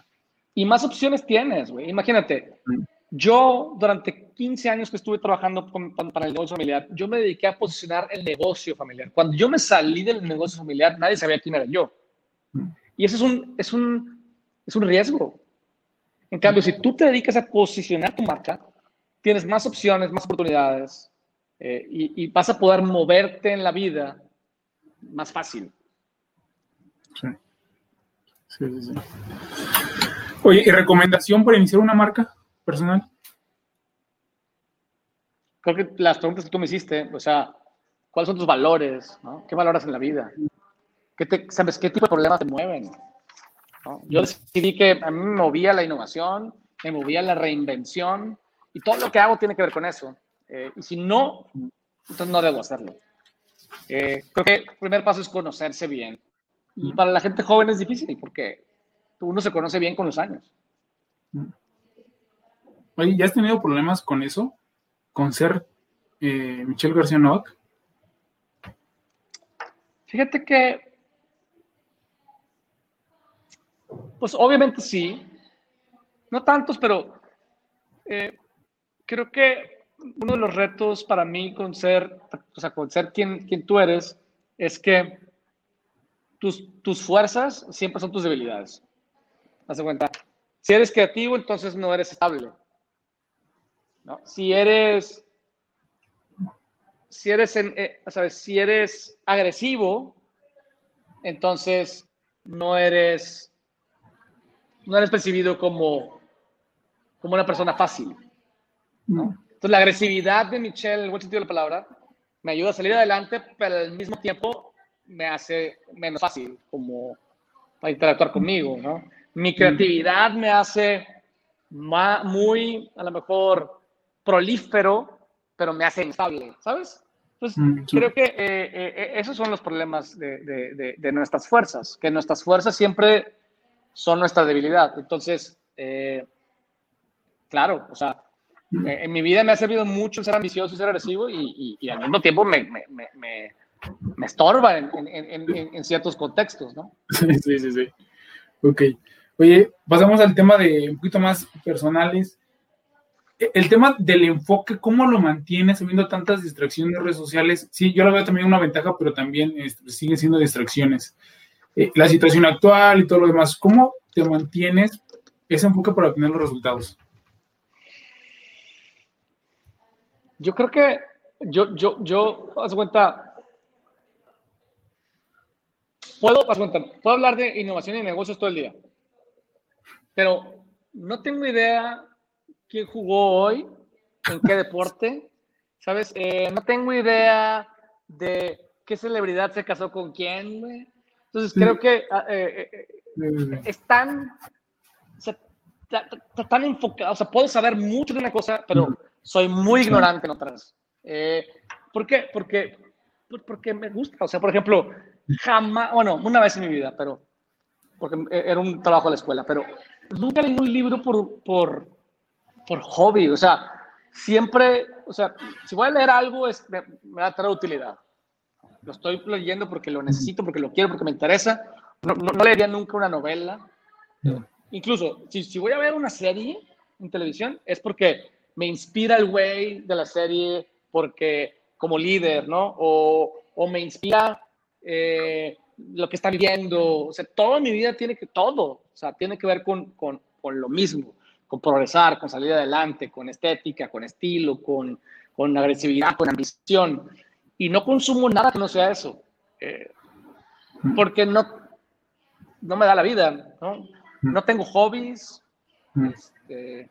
Y más opciones tienes, güey. Imagínate, mm. Yo, durante 15 años que estuve trabajando para el negocio familiar, yo me dediqué a posicionar el negocio familiar. Cuando yo me salí del negocio familiar, nadie sabía quién era yo. Y eso es un, es un, es un riesgo. En cambio, si tú te dedicas a posicionar tu marca, tienes más opciones, más oportunidades eh, y, vas a poder moverte en la vida más fácil. Sí. Sí, sí. Oye, ¿y recomendación para iniciar una marca? Personal? Creo que las preguntas que tú me hiciste, o sea, ¿cuáles son tus valores? ¿Qué valoras en la vida? ¿Qué te, ¿Sabes qué tipo de problemas te mueven? Yo decidí que a mí me movía la innovación, me movía la reinvención y todo lo que hago tiene que ver con eso. Eh, y si no, entonces no debo hacerlo. Eh, creo que el primer paso es conocerse bien. Y para la gente joven es difícil porque uno se conoce bien con los años. Oye, ¿ya has tenido problemas con eso? ¿Con ser eh, Michelle García Novak? Fíjate que, pues obviamente sí, no tantos, pero eh, creo que uno de los retos para mí con ser, o sea, con ser quien, quien tú eres, es que tus, tus fuerzas siempre son tus debilidades. Haz cuenta. Si eres creativo, entonces no eres estable. ¿No? Si eres, si eres, en, eh, ¿sabes? Si eres agresivo, entonces no eres, no eres percibido como, como una persona fácil. ¿no? Entonces la agresividad de Michelle, en el buen sentido de la palabra, me ayuda a salir adelante, pero al mismo tiempo me hace menos fácil como para interactuar conmigo, ¿no? Mi creatividad me hace muy, a lo mejor, prolífero, pero me hace instable, ¿sabes? Entonces, mm, creo que eh, eh, eh, esos son los problemas de, de, de, nuestras fuerzas, que nuestras fuerzas siempre son nuestra debilidad. Entonces, claro, o sea, en mi vida me ha servido mucho ser ambicioso y ser agresivo y, y, al mismo tiempo me, me, me, me estorba en, en, en, ciertos contextos, ¿no? Sí, sí, sí. Ok. Oye, pasamos al tema de un poquito más personales. El tema del enfoque, ¿cómo lo mantienes habiendo tantas distracciones en redes sociales? Sí, yo lo veo también una ventaja, pero también este, siguen siendo distracciones. Eh, la situación actual y todo lo demás, ¿cómo te mantienes ese enfoque para obtener los resultados? Yo creo que yo, yo, yo, haz cuenta, puedo, haz cuenta, puedo hablar de innovación y negocios todo el día pero no tengo idea quién jugó hoy, en qué deporte, ¿sabes? Eh, no tengo idea de qué celebridad se casó con quién, güey. Entonces creo que ah, eh, eh, están, tan enfocados, o sea, puedo saber mucho de una cosa, pero soy muy ignorante en otras. ¿Por qué? Porque, porque me gusta, o sea, por ejemplo, jamás, bueno, una vez en mi vida, pero porque era un trabajo de la escuela, pero nunca leí un libro por, por, por hobby, o sea, siempre, o sea, si voy a leer algo, es, me, va a traer utilidad. Lo estoy leyendo porque lo necesito, porque lo quiero, porque me interesa. No, no, leería nunca una novela. Incluso, si, si voy a ver una serie en televisión, es porque me inspira el güey de la serie, porque como líder, ¿no? O, o me inspira eh, lo que está viviendo. O sea, toda mi vida tiene que, todo, o sea, tiene que ver con, con, con lo mismo, con progresar, con salir adelante, con estética, con estilo, con, con agresividad, con ambición. Y no consumo nada que no sea eso. Eh, porque no, no me da la vida, ¿no? No tengo hobbies. Este...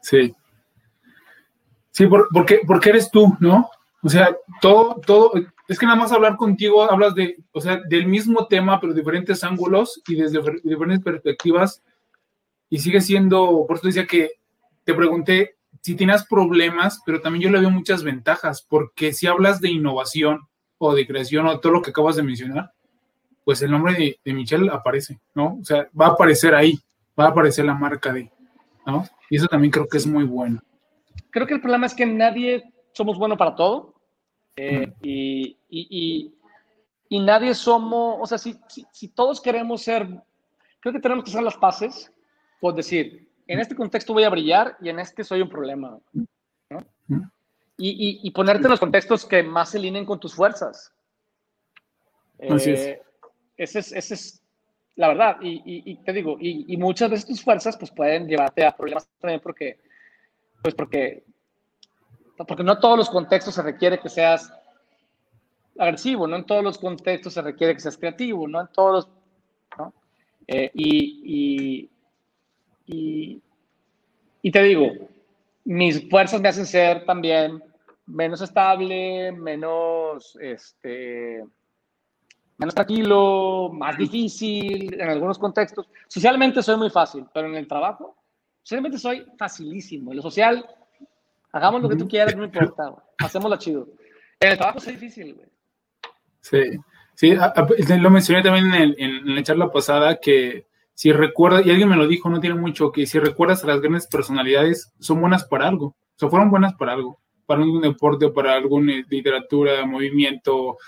Sí. Sí, porque, porque eres tú, ¿no? O sea, todo, todo, es que nada más hablar contigo hablas de, o sea, del mismo tema, pero diferentes ángulos y desde diferentes perspectivas. Y sigue siendo, por eso decía que te pregunté si tenías problemas, pero también yo le veo muchas ventajas, porque si hablas de innovación o de creación o todo lo que acabas de mencionar, pues el nombre de, de Michelle aparece, ¿no? O sea, va a aparecer ahí, va a aparecer la marca de, ¿no? Y eso también creo que es muy bueno. Creo que el problema es que nadie somos buenos para todo eh, y, y, y, nadie somos, o sea, si, si, todos queremos ser, creo que tenemos que hacer las paces, por decir, en este contexto voy a brillar y en este soy un problema. ¿no? Y, y, ponerte en los contextos que más se alineen con tus fuerzas. Así es. Eh, ese es, ese es la verdad. Y, te digo, y, muchas veces tus fuerzas pues pueden llevarte a problemas también porque, pues porque porque no todos los contextos se requiere que seas agresivo, no en todos los contextos se requiere que seas creativo, no en todos, ¿no? Eh, y, y, y, te digo, mis fuerzas me hacen ser también menos estable, menos, este, menos tranquilo, más difícil en algunos contextos. Socialmente soy muy fácil, pero en el trabajo, socialmente soy facilísimo. En lo social Hagamos lo que tú quieras, no importa. Hacémoslo chido. El trabajo es difícil, güey. Sí, sí, lo mencioné también en, la charla pasada que si recuerdas, y alguien me lo dijo, no tiene mucho, que si recuerdas a las grandes personalidades, son buenas para algo. O sea, fueron buenas para algo. Para un deporte, para alguna literatura, movimiento,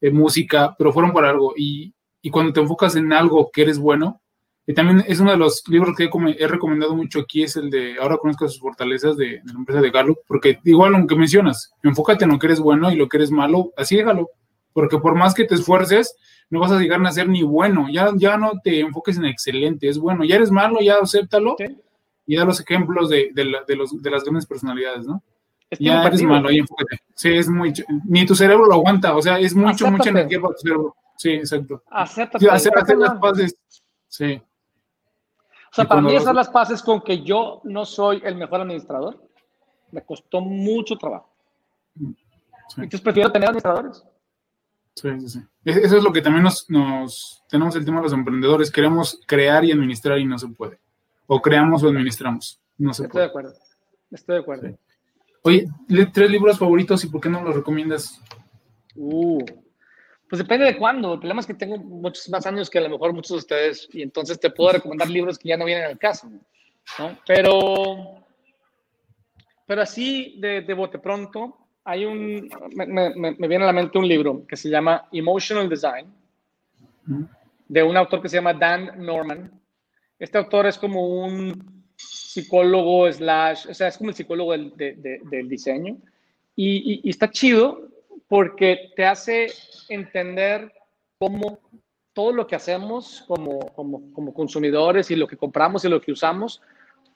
eh, música, pero fueron para algo. Y, y cuando te enfocas en algo que eres bueno, Y también es uno de los libros que he, recomendado mucho aquí, es el de Ahora conozco sus fortalezas de, la empresa de Gallup, porque igual aunque mencionas, enfócate en lo que eres bueno y lo que eres malo, así déjalo, porque por más que te esfuerces, no vas a llegar a ser ni bueno, ya, ya no te enfoques en excelente, es bueno, ya eres malo, ya acéptalo y da los ejemplos de, de, los, de las grandes personalidades, ¿no? ya eres malo, ahí enfócate. Sí, es muy, ni tu cerebro lo aguanta, o sea, es mucho, mucha energía para tu cerebro. Sí, exacto. Acéptate. hacer, las paces. Sí. O sea, para mí hacer las paces con que yo no soy el mejor administrador, me costó mucho trabajo. Entonces prefiero tener administradores. Sí, sí, sí. Eso es lo que también nos, nos, tenemos el tema de los emprendedores. Queremos crear y administrar y no se puede. O creamos o administramos. No se Estoy de acuerdo. Estoy de acuerdo. Oye, tres libros favoritos y por qué no los recomiendas? Uh, pues depende de cuándo. El problema es que tengo muchos más años que a lo mejor muchos de ustedes y entonces te puedo recomendar libros que ya no vienen al caso. ¿no? Pero, pero así de, de bote pronto, hay un, me, me, viene a la mente un libro que se llama Emotional Design, de un autor que se llama Dan Norman. Este autor es como un psicólogo slash, o sea, es como el psicólogo del, del diseño. Y, y, está chido porque te hace entender cómo todo lo que hacemos como, como, como consumidores y lo que compramos y lo que usamos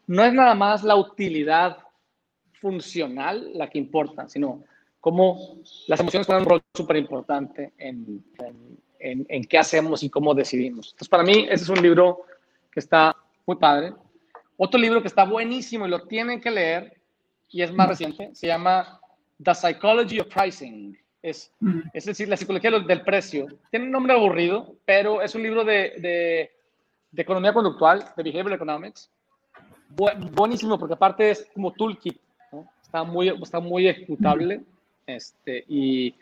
no es nada más la utilidad funcional la que importa, sino cómo las emociones juegan un rol súper importante en, en, en, qué hacemos y cómo decidimos. Entonces, para mí, ese es un libro que está muy padre. Otro libro que está buenísimo y lo tienen que leer, y es más reciente, se llama The Psychology of Pricing. Es, es decir, la psicología del precio. Tiene un nombre aburrido, pero es un libro de, de, de economía conductual, de behavioral economics. buenísimo, porque aparte es como toolkit está muy, está muy ejecutable este, y,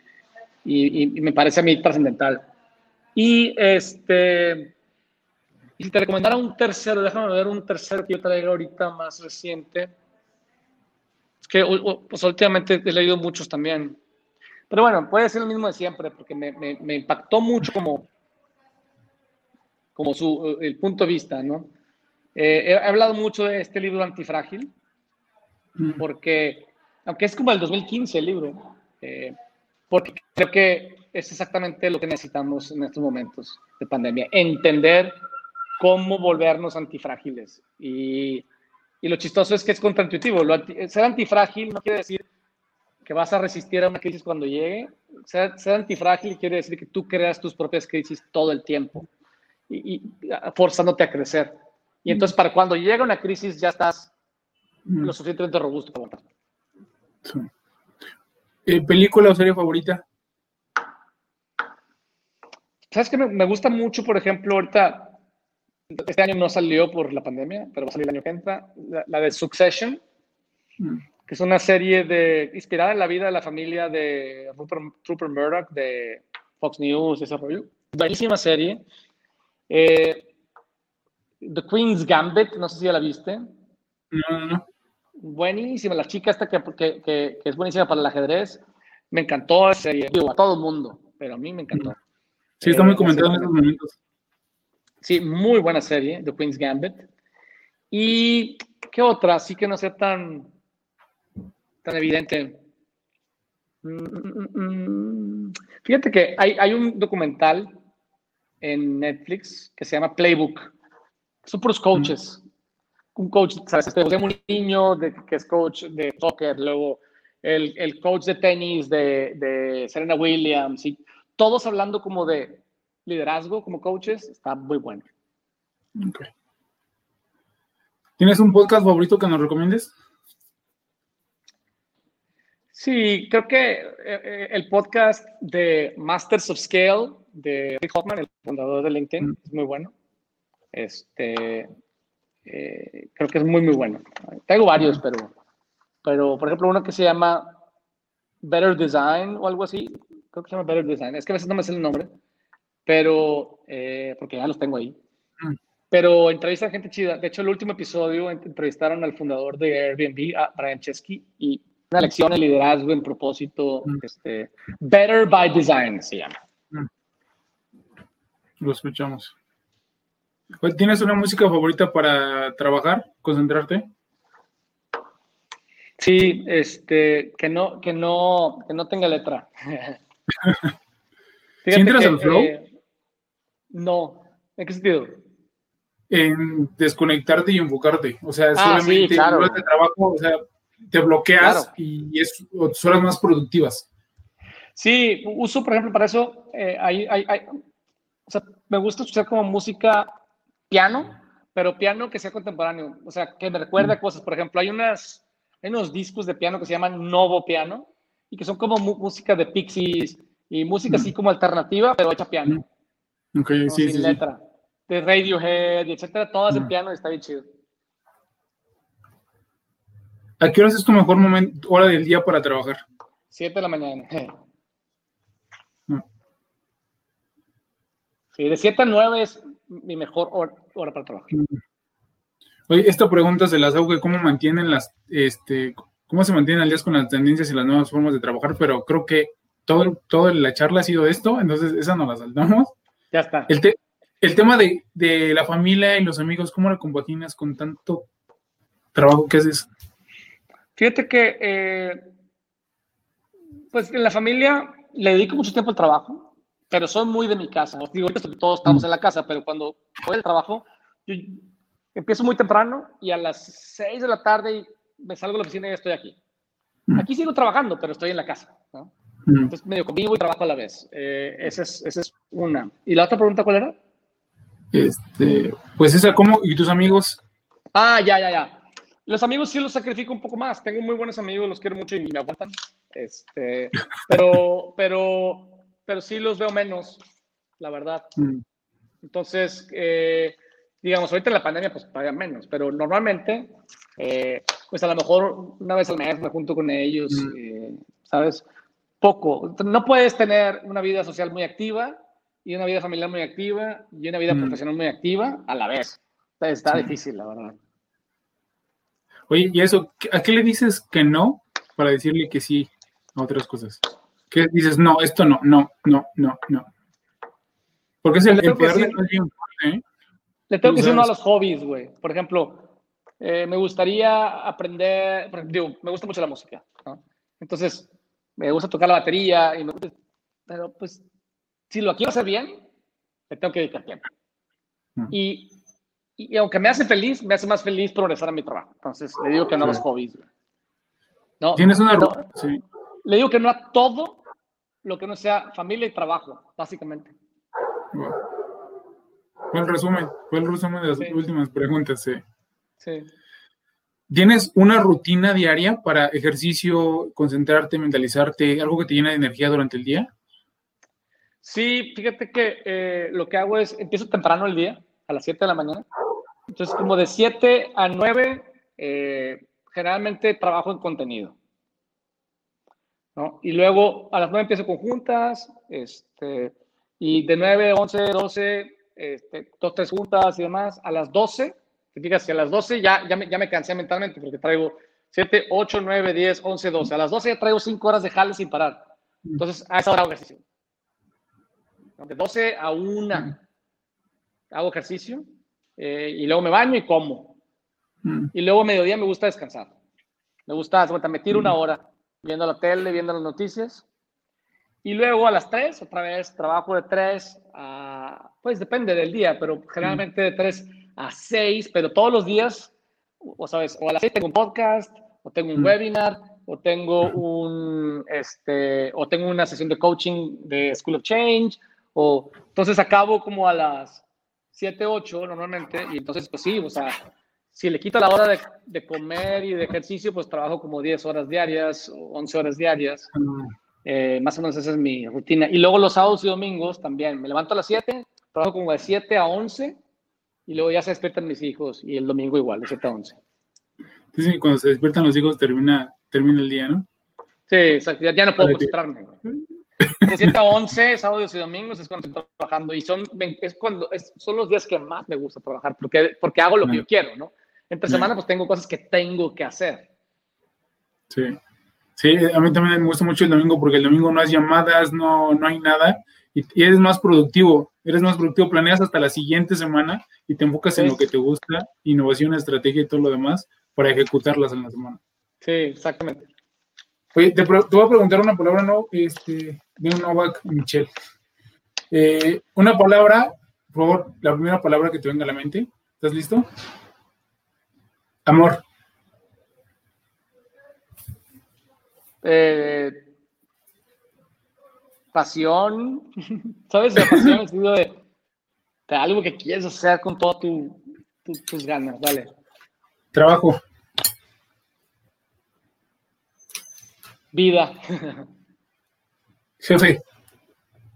y, me parece a mí trascendental. Y este, y si te recomendara un tercero, déjame ver un tercero que yo traiga ahorita más reciente. Que pues, últimamente he leído muchos también. Pero bueno, puede ser el mismo de siempre, porque me, me, me impactó mucho como, como su, el punto de vista, ¿no? Eh, he hablado mucho de este libro Antifrágil, porque, aunque es como el 2015 el libro, eh, porque creo que es exactamente lo que necesitamos en estos momentos de pandemia, entender cómo volvernos antifrágiles. Y, y lo chistoso es que es contraintuitivo. ser antifrágil no quiere decir que vas a resistir a una crisis cuando llegue. Ser, ser antifrágil quiere decir que tú creas tus propias crisis todo el tiempo y, y forzándote a crecer. Y entonces para cuando llega una crisis ya estás lo suficientemente robusto para eh, ¿Película o serie favorita? ¿Sabes que me, gusta mucho, por ejemplo, ahorita, este año no salió por la pandemia, pero va a salir el año que entra, la, de Succession, mm. que es una serie de, inspirada en la vida de la familia de Rupert, Murdoch de Fox News, ese rollo. Buenísima serie. Eh, The Queen's Gambit, no sé si ya la viste. No, no, Buenísima, la chica esta que, que, que, es buenísima para el ajedrez. Me encantó esa serie, a todo el mundo, pero a mí me encantó. Sí, está muy eh, comentado en estos momentos. Sí, muy buena serie, The Queen's Gambit. ¿Y qué otra? Sí que no sea tan, tan evidente. Mm, mm, mm, Fíjate que hay, hay un documental en Netflix que se llama Playbook. Son puros coaches un coach, ¿sabes? Mourinho, de, que es coach de soccer, luego el, el coach de tenis de, de, Serena Williams, y todos hablando como de liderazgo como coaches, está muy bueno. Okay. ¿Tienes un podcast favorito que nos recomiendes? Sí, creo que eh, eh, el podcast de Masters of Scale de Rick Hoffman, el fundador de LinkedIn, mm. es muy bueno. Este, eh, creo que es muy, muy bueno. Tengo varios, pero, pero por ejemplo, uno que se llama Better Design o algo así. Creo que se llama Better Design. Es que a veces no me sé el nombre, pero eh, porque ya los tengo ahí. Mm. Pero entrevista a gente chida. De hecho, el último episodio entrevistaron al fundador de Airbnb, a Brian Chesky, y una lección de liderazgo en propósito. Mm. Este, Better by Design se llama. Mm. Lo escuchamos. ¿Tienes una música favorita para trabajar, concentrarte? Sí, este, que no, que no, que no tenga letra. ¿Sientes el flow? Eh, no, ¿en qué sentido? En desconectarte y enfocarte. O sea, ah, solamente horas de trabajo, o sea, te bloqueas y es horas más productivas. Sí, uso, por ejemplo, para eso, eh, hay, hay, o sea, me gusta escuchar como música piano, pero piano que sea contemporáneo, o sea, que me recuerda cosas. Por ejemplo, hay, unas, hay unos discos de piano que se llaman Novo Piano y que son como música de Pixies y música así como alternativa, pero hecha piano. Ok, sí, sin sí, letra. De Radiohead, etcétera, todas en piano está bien chido. ¿A qué hora es tu mejor momento, hora del día para trabajar? Siete de la mañana. Sí, de 7 a 9 es mi mejor hora, para trabajar. Oye, esta pregunta se las hago que cómo mantienen las, este, cómo se mantienen al día con las tendencias y las nuevas formas de trabajar, pero creo que todo, toda la charla ha sido esto, entonces esa no la saltamos. Ya está. El, el tema de, de, la familia y los amigos, ¿cómo la compaginas con tanto trabajo que haces? Fíjate que, eh, pues en la familia le dedico mucho tiempo al trabajo pero soy muy de mi casa. digo, todos estamos mm. en la casa, pero cuando voy al trabajo, yo empiezo muy temprano y a las 6 de la tarde me salgo de la oficina y estoy aquí. Mm. Aquí sigo trabajando, pero estoy en la casa. ¿no? Mm. Entonces medio convivo y trabajo a la vez. Eh, esa, es, esa es una. ¿Y la otra pregunta cuál era? Este, pues esa, ¿cómo? ¿Y tus amigos? Ah, ya, ya, ya. Los amigos sí los sacrifico un poco más. Tengo muy buenos amigos, los quiero mucho y me aguantan. Este, pero, pero pero sí los veo menos, la verdad. Mm. Entonces, eh, digamos, ahorita en la pandemia, pues pagan menos, pero normalmente, eh, pues a lo mejor una vez al mes me junto con ellos, mm. eh, ¿sabes? Poco. No puedes tener una vida social muy activa y una vida familiar muy activa y una vida mm. profesional muy activa a la vez. Está difícil, la verdad. Oye, ¿y eso? ¿A qué le dices que no para decirle que sí a otras cosas? ¿Qué dices, no, esto no, no, no, no, no. Porque es el, el poder de ¿eh? Le tengo que decir no a los hobbies, güey. Por ejemplo, eh, me gustaría aprender, digo, me gusta mucho la música, ¿no? Entonces, me gusta tocar la batería, y me, pero pues, si lo quiero hacer bien, le tengo que dedicar tiempo. Mm. Y, y, aunque me hace feliz, me hace más feliz progresar en mi trabajo. Entonces, le digo que no a los hobbies. No, Tienes una... No, sí. Le digo que no a todo lo que no sea familia y trabajo, básicamente. El resumen, el resumen de las últimas preguntas, sí. Sí. ¿Tienes una rutina diaria para ejercicio, concentrarte, mentalizarte, algo que te llena de energía durante el día? Sí, fíjate que eh, lo que hago es, empiezo temprano el día, a las 7 de la mañana. Entonces, como de 7 a 9, eh, generalmente trabajo en contenido. Y luego a las 9 empiezo con juntas, este, y de 9, 11, 12, este, dos, tres juntas y demás. A las 12, te fijas que a las 12 ya, ya, me, ya me cansé mentalmente porque traigo 7, 8, 9, 10, 11, 12. A las 12 ya traigo 5 horas de jale sin parar. Entonces, a esa hora hago ejercicio. De 12 a 1 hago ejercicio eh, y luego me baño y como. Mm. Y luego a mediodía me gusta descansar. Me gusta, me tiro una hora viendo la tele, viendo las noticias. Y luego a las 3, otra vez, trabajo de 3 a, pues depende del día, pero generalmente de 3 a 6, pero todos los días, o sabes, o a las 6 tengo un podcast, o tengo un webinar, o tengo un, este, o tengo una sesión de coaching de School of Change, o entonces acabo como a las 7, 8 normalmente, y entonces pues sí, o sea, si le quito la hora de, de, comer y de ejercicio, pues trabajo como 10 horas diarias o 11 horas diarias. Eh, más o menos esa es mi rutina. Y luego los sábados y domingos también. Me levanto a las 7, trabajo como de 7 a 11 y luego ya se despiertan mis hijos y el domingo igual, de 7 a 11. Dicen que cuando se despiertan los hijos termina, termina el día, ¿no? Sí, exacto. Ya, no puedo concentrarme. De 7 a 11, sábados y domingos es cuando estoy trabajando y son, es cuando, son los días que más me gusta trabajar porque, porque hago lo que yo quiero, ¿no? Entre semana pues tengo cosas que tengo que hacer. Sí. Sí, a mí también me gusta mucho el domingo porque el domingo no hay llamadas, no, no hay nada y, eres más productivo. Eres más productivo, planeas hasta la siguiente semana y te enfocas en lo que te gusta, innovación, estrategia y todo lo demás para ejecutarlas en la semana. Sí, exactamente. Oye, te, voy a preguntar una palabra no, este, de un Novak Michelle. Eh, una palabra, por favor, la primera palabra que te venga a la mente. ¿Estás listo? Amor. Eh, pasión. ¿Sabes? La pasión es de, de, algo que quieres hacer con todas tu, tus ganas. Vale. Trabajo. Vida. Jefe.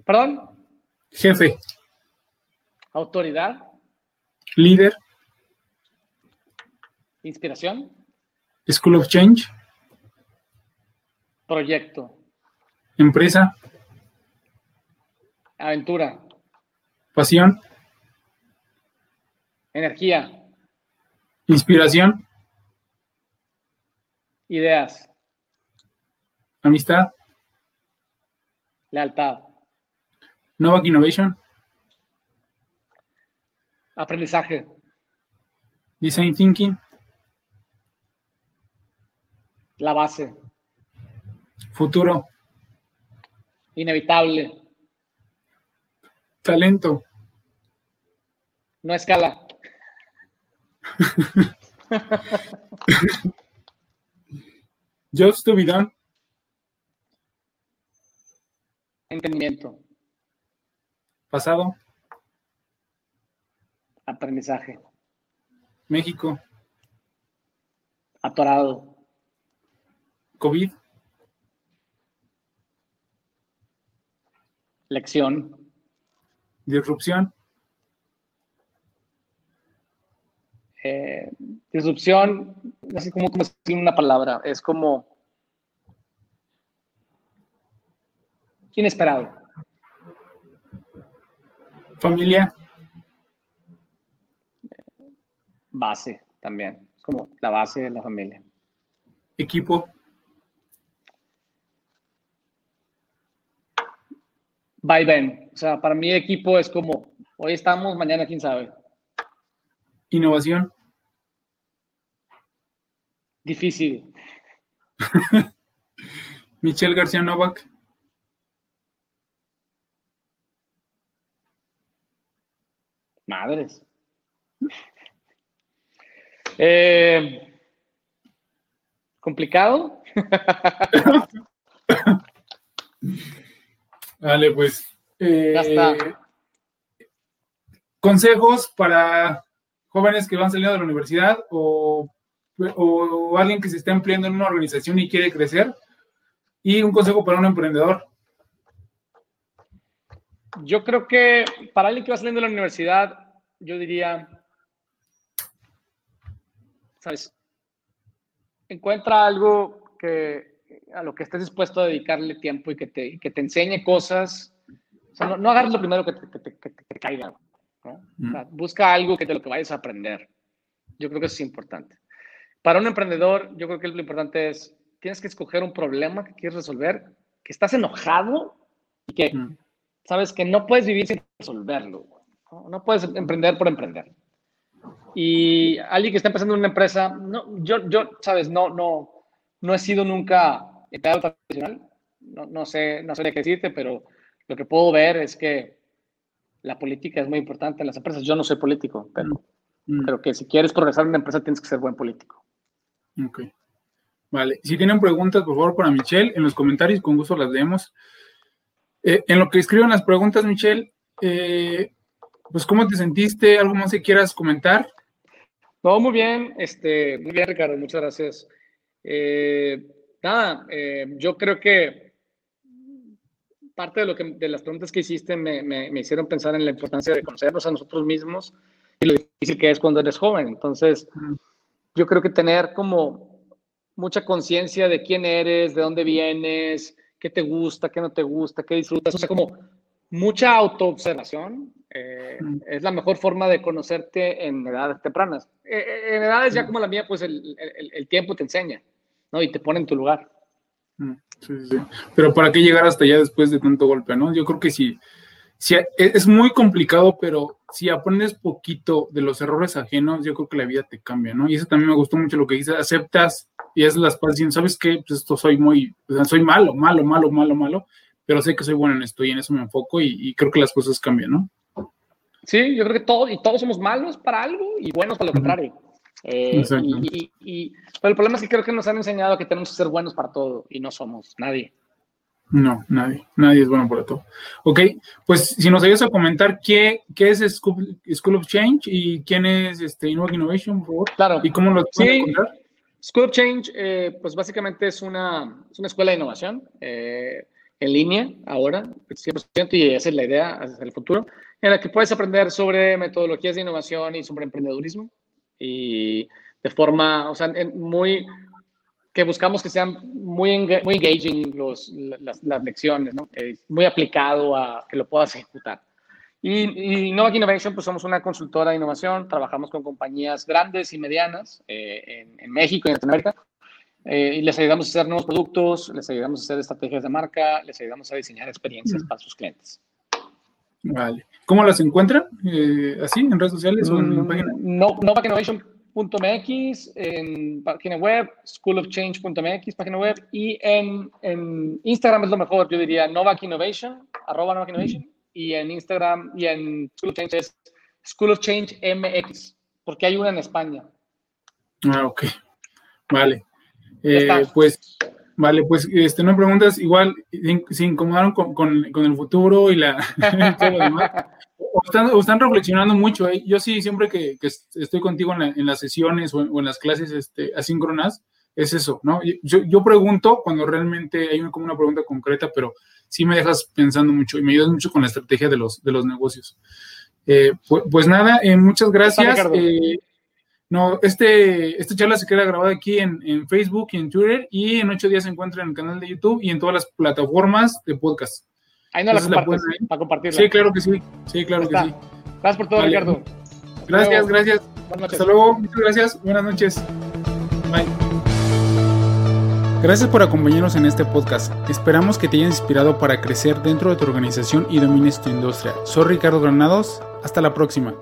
¿Perdón? Jefe. Autoridad. Líder. Inspiración. School of Change. Proyecto. Empresa. Aventura. Pasión. Energía. Inspiración. Ideas. Amistad. Lealtad. Novak Innovation. Aprendizaje. Design Thinking. La base. Futuro. Inevitable. Talento. No escala. Jobs to be done. Entendimiento. Pasado. Aprendizaje. México. Atorado. COVID. Lección. Disrupción. Eh, disrupción, no sé cómo, cómo decir una palabra, es como inesperado. Familia. Base también, es como la base de la familia. Equipo. Va y ven. O sea, para mí equipo es como, hoy estamos, mañana quién sabe. Innovación. Difícil. Michelle García Novak. Madres. Eh, ¿Complicado? Vale, pues. Eh, ya está. Consejos para jóvenes que van saliendo de la universidad o, o alguien que se está empleando en una organización y quiere crecer. Y un consejo para un emprendedor. Yo creo que para alguien que va saliendo de la universidad, yo diría, ¿sabes? Encuentra algo que a lo que estés dispuesto a dedicarle tiempo y que te, que te enseñe cosas. O sea, no, no agarres lo primero que te, que te, que te caiga. ¿no? O sea, busca algo que de lo que vayas a aprender. Yo creo que eso es importante. Para un emprendedor, yo creo que lo importante es, tienes que escoger un problema que quieres resolver, que estás enojado y que mm. sabes que no puedes vivir sin resolverlo. ¿no? no puedes emprender por emprender. Y alguien que está empezando una empresa, no, yo, yo, sabes, no, no, no he sido nunca tradicional. No, no, sé, no sé qué decirte, pero lo que puedo ver es que la política es muy importante en las empresas. Yo no soy político, pero mm. creo que si quieres progresar en una empresa tienes que ser buen político. Ok. Vale. Si tienen preguntas, por favor, para Michelle, en los comentarios, con gusto las leemos. Eh, en lo que escriban las preguntas, Michelle, eh, pues, ¿cómo te sentiste? ¿Algo más que quieras comentar? No, muy bien, este, muy bien, Ricardo, muchas gracias. Eh, nada, eh, yo creo que parte de, lo que, de las preguntas que hiciste me, me, me, hicieron pensar en la importancia de conocernos a nosotros mismos y lo difícil que es cuando eres joven. Entonces, yo creo que tener como mucha conciencia de quién eres, de dónde vienes, qué te gusta, qué no te gusta, qué disfrutas, o sea, como mucha autoobservación eh, es la mejor forma de conocerte en edades tempranas. Eh, en edades ya como la mía, pues el, el, el, tiempo te enseña, ¿no? Y te pone en tu lugar. Sí, sí, sí. Pero ¿para qué llegar hasta allá después de tanto golpe, no? Yo creo que si, si, e, es muy complicado, pero si aprendes poquito de los errores ajenos, yo creo que la vida te cambia, ¿no? Y eso también me gustó mucho lo que dices, aceptas y es las paz diciendo, ¿sabes qué? Pues esto soy muy, soy malo, malo, malo, malo, malo, pero sé que soy bueno en esto y en eso me enfoco y, creo que las cosas cambian, ¿no? Sí, yo creo que todos, y todos somos malos para algo y buenos para lo contrario. Eh, y, pero el problema es que creo que nos han enseñado que tenemos que ser buenos para todo y no somos nadie. No, nadie, nadie es bueno para todo. Ok, pues si nos ayudas a comentar qué, qué es School, of Change y quién es este Innovation, por favor. Claro. Y cómo lo sí. encontrar. School of Change, eh, pues básicamente es una, es una escuela de innovación eh, en línea ahora, 100%, y esa es la idea hacia el futuro, en la que puedes aprender sobre metodologías de innovación y sobre emprendedurismo y de forma, o sea, muy, que buscamos que sean muy, muy engaging los, las, las, lecciones, ¿no? muy aplicado a que lo puedas ejecutar. Y, y Novak Innovation, pues somos una consultora de innovación, trabajamos con compañías grandes y medianas eh, en, México y en Latinoamérica, eh, y les ayudamos a hacer nuevos productos, les ayudamos a hacer estrategias de marca, les ayudamos a diseñar experiencias para sus clientes. Vale. ¿Cómo las encuentran? Eh, ¿Así, en redes sociales o en mm, página? No, Innovation.mx, en página web, schoolofchange.mx, página web, y en, en, Instagram es lo mejor, yo diría Novak Innovation, arroba Novak Innovation, y en Instagram y en School of Change es School of Change MX, porque hay una en España. Ah, ok. Vale. Eh, pues Vale, pues este, no preguntas, igual se incomodaron con, con, con el futuro y la O están, o están, reflexionando mucho. ¿eh? Yo sí, siempre que, que estoy contigo en, en, las sesiones o en, las clases este, asíncronas, es eso, ¿no? Yo, yo, pregunto cuando realmente hay como una pregunta concreta, pero sí me dejas pensando mucho y me ayudas mucho con la estrategia de los, de los negocios. Eh, pues, pues, nada, eh, muchas gracias. Eh, no, este, esta charla se queda grabada aquí en, en, Facebook y en Twitter y en ocho días se encuentra en el canal de YouTube y en todas las plataformas de podcast. Ahí no la compartes, para compartirla. Sí, claro que sí. Sí, claro que sí. Gracias por todo, Ricardo. Gracias, gracias. Hasta luego. Muchas gracias. Buenas noches. Bye. Gracias por acompañarnos en este podcast. Esperamos que te haya inspirado para crecer dentro de tu organización y domines tu industria. Soy Ricardo Granados. Hasta la próxima.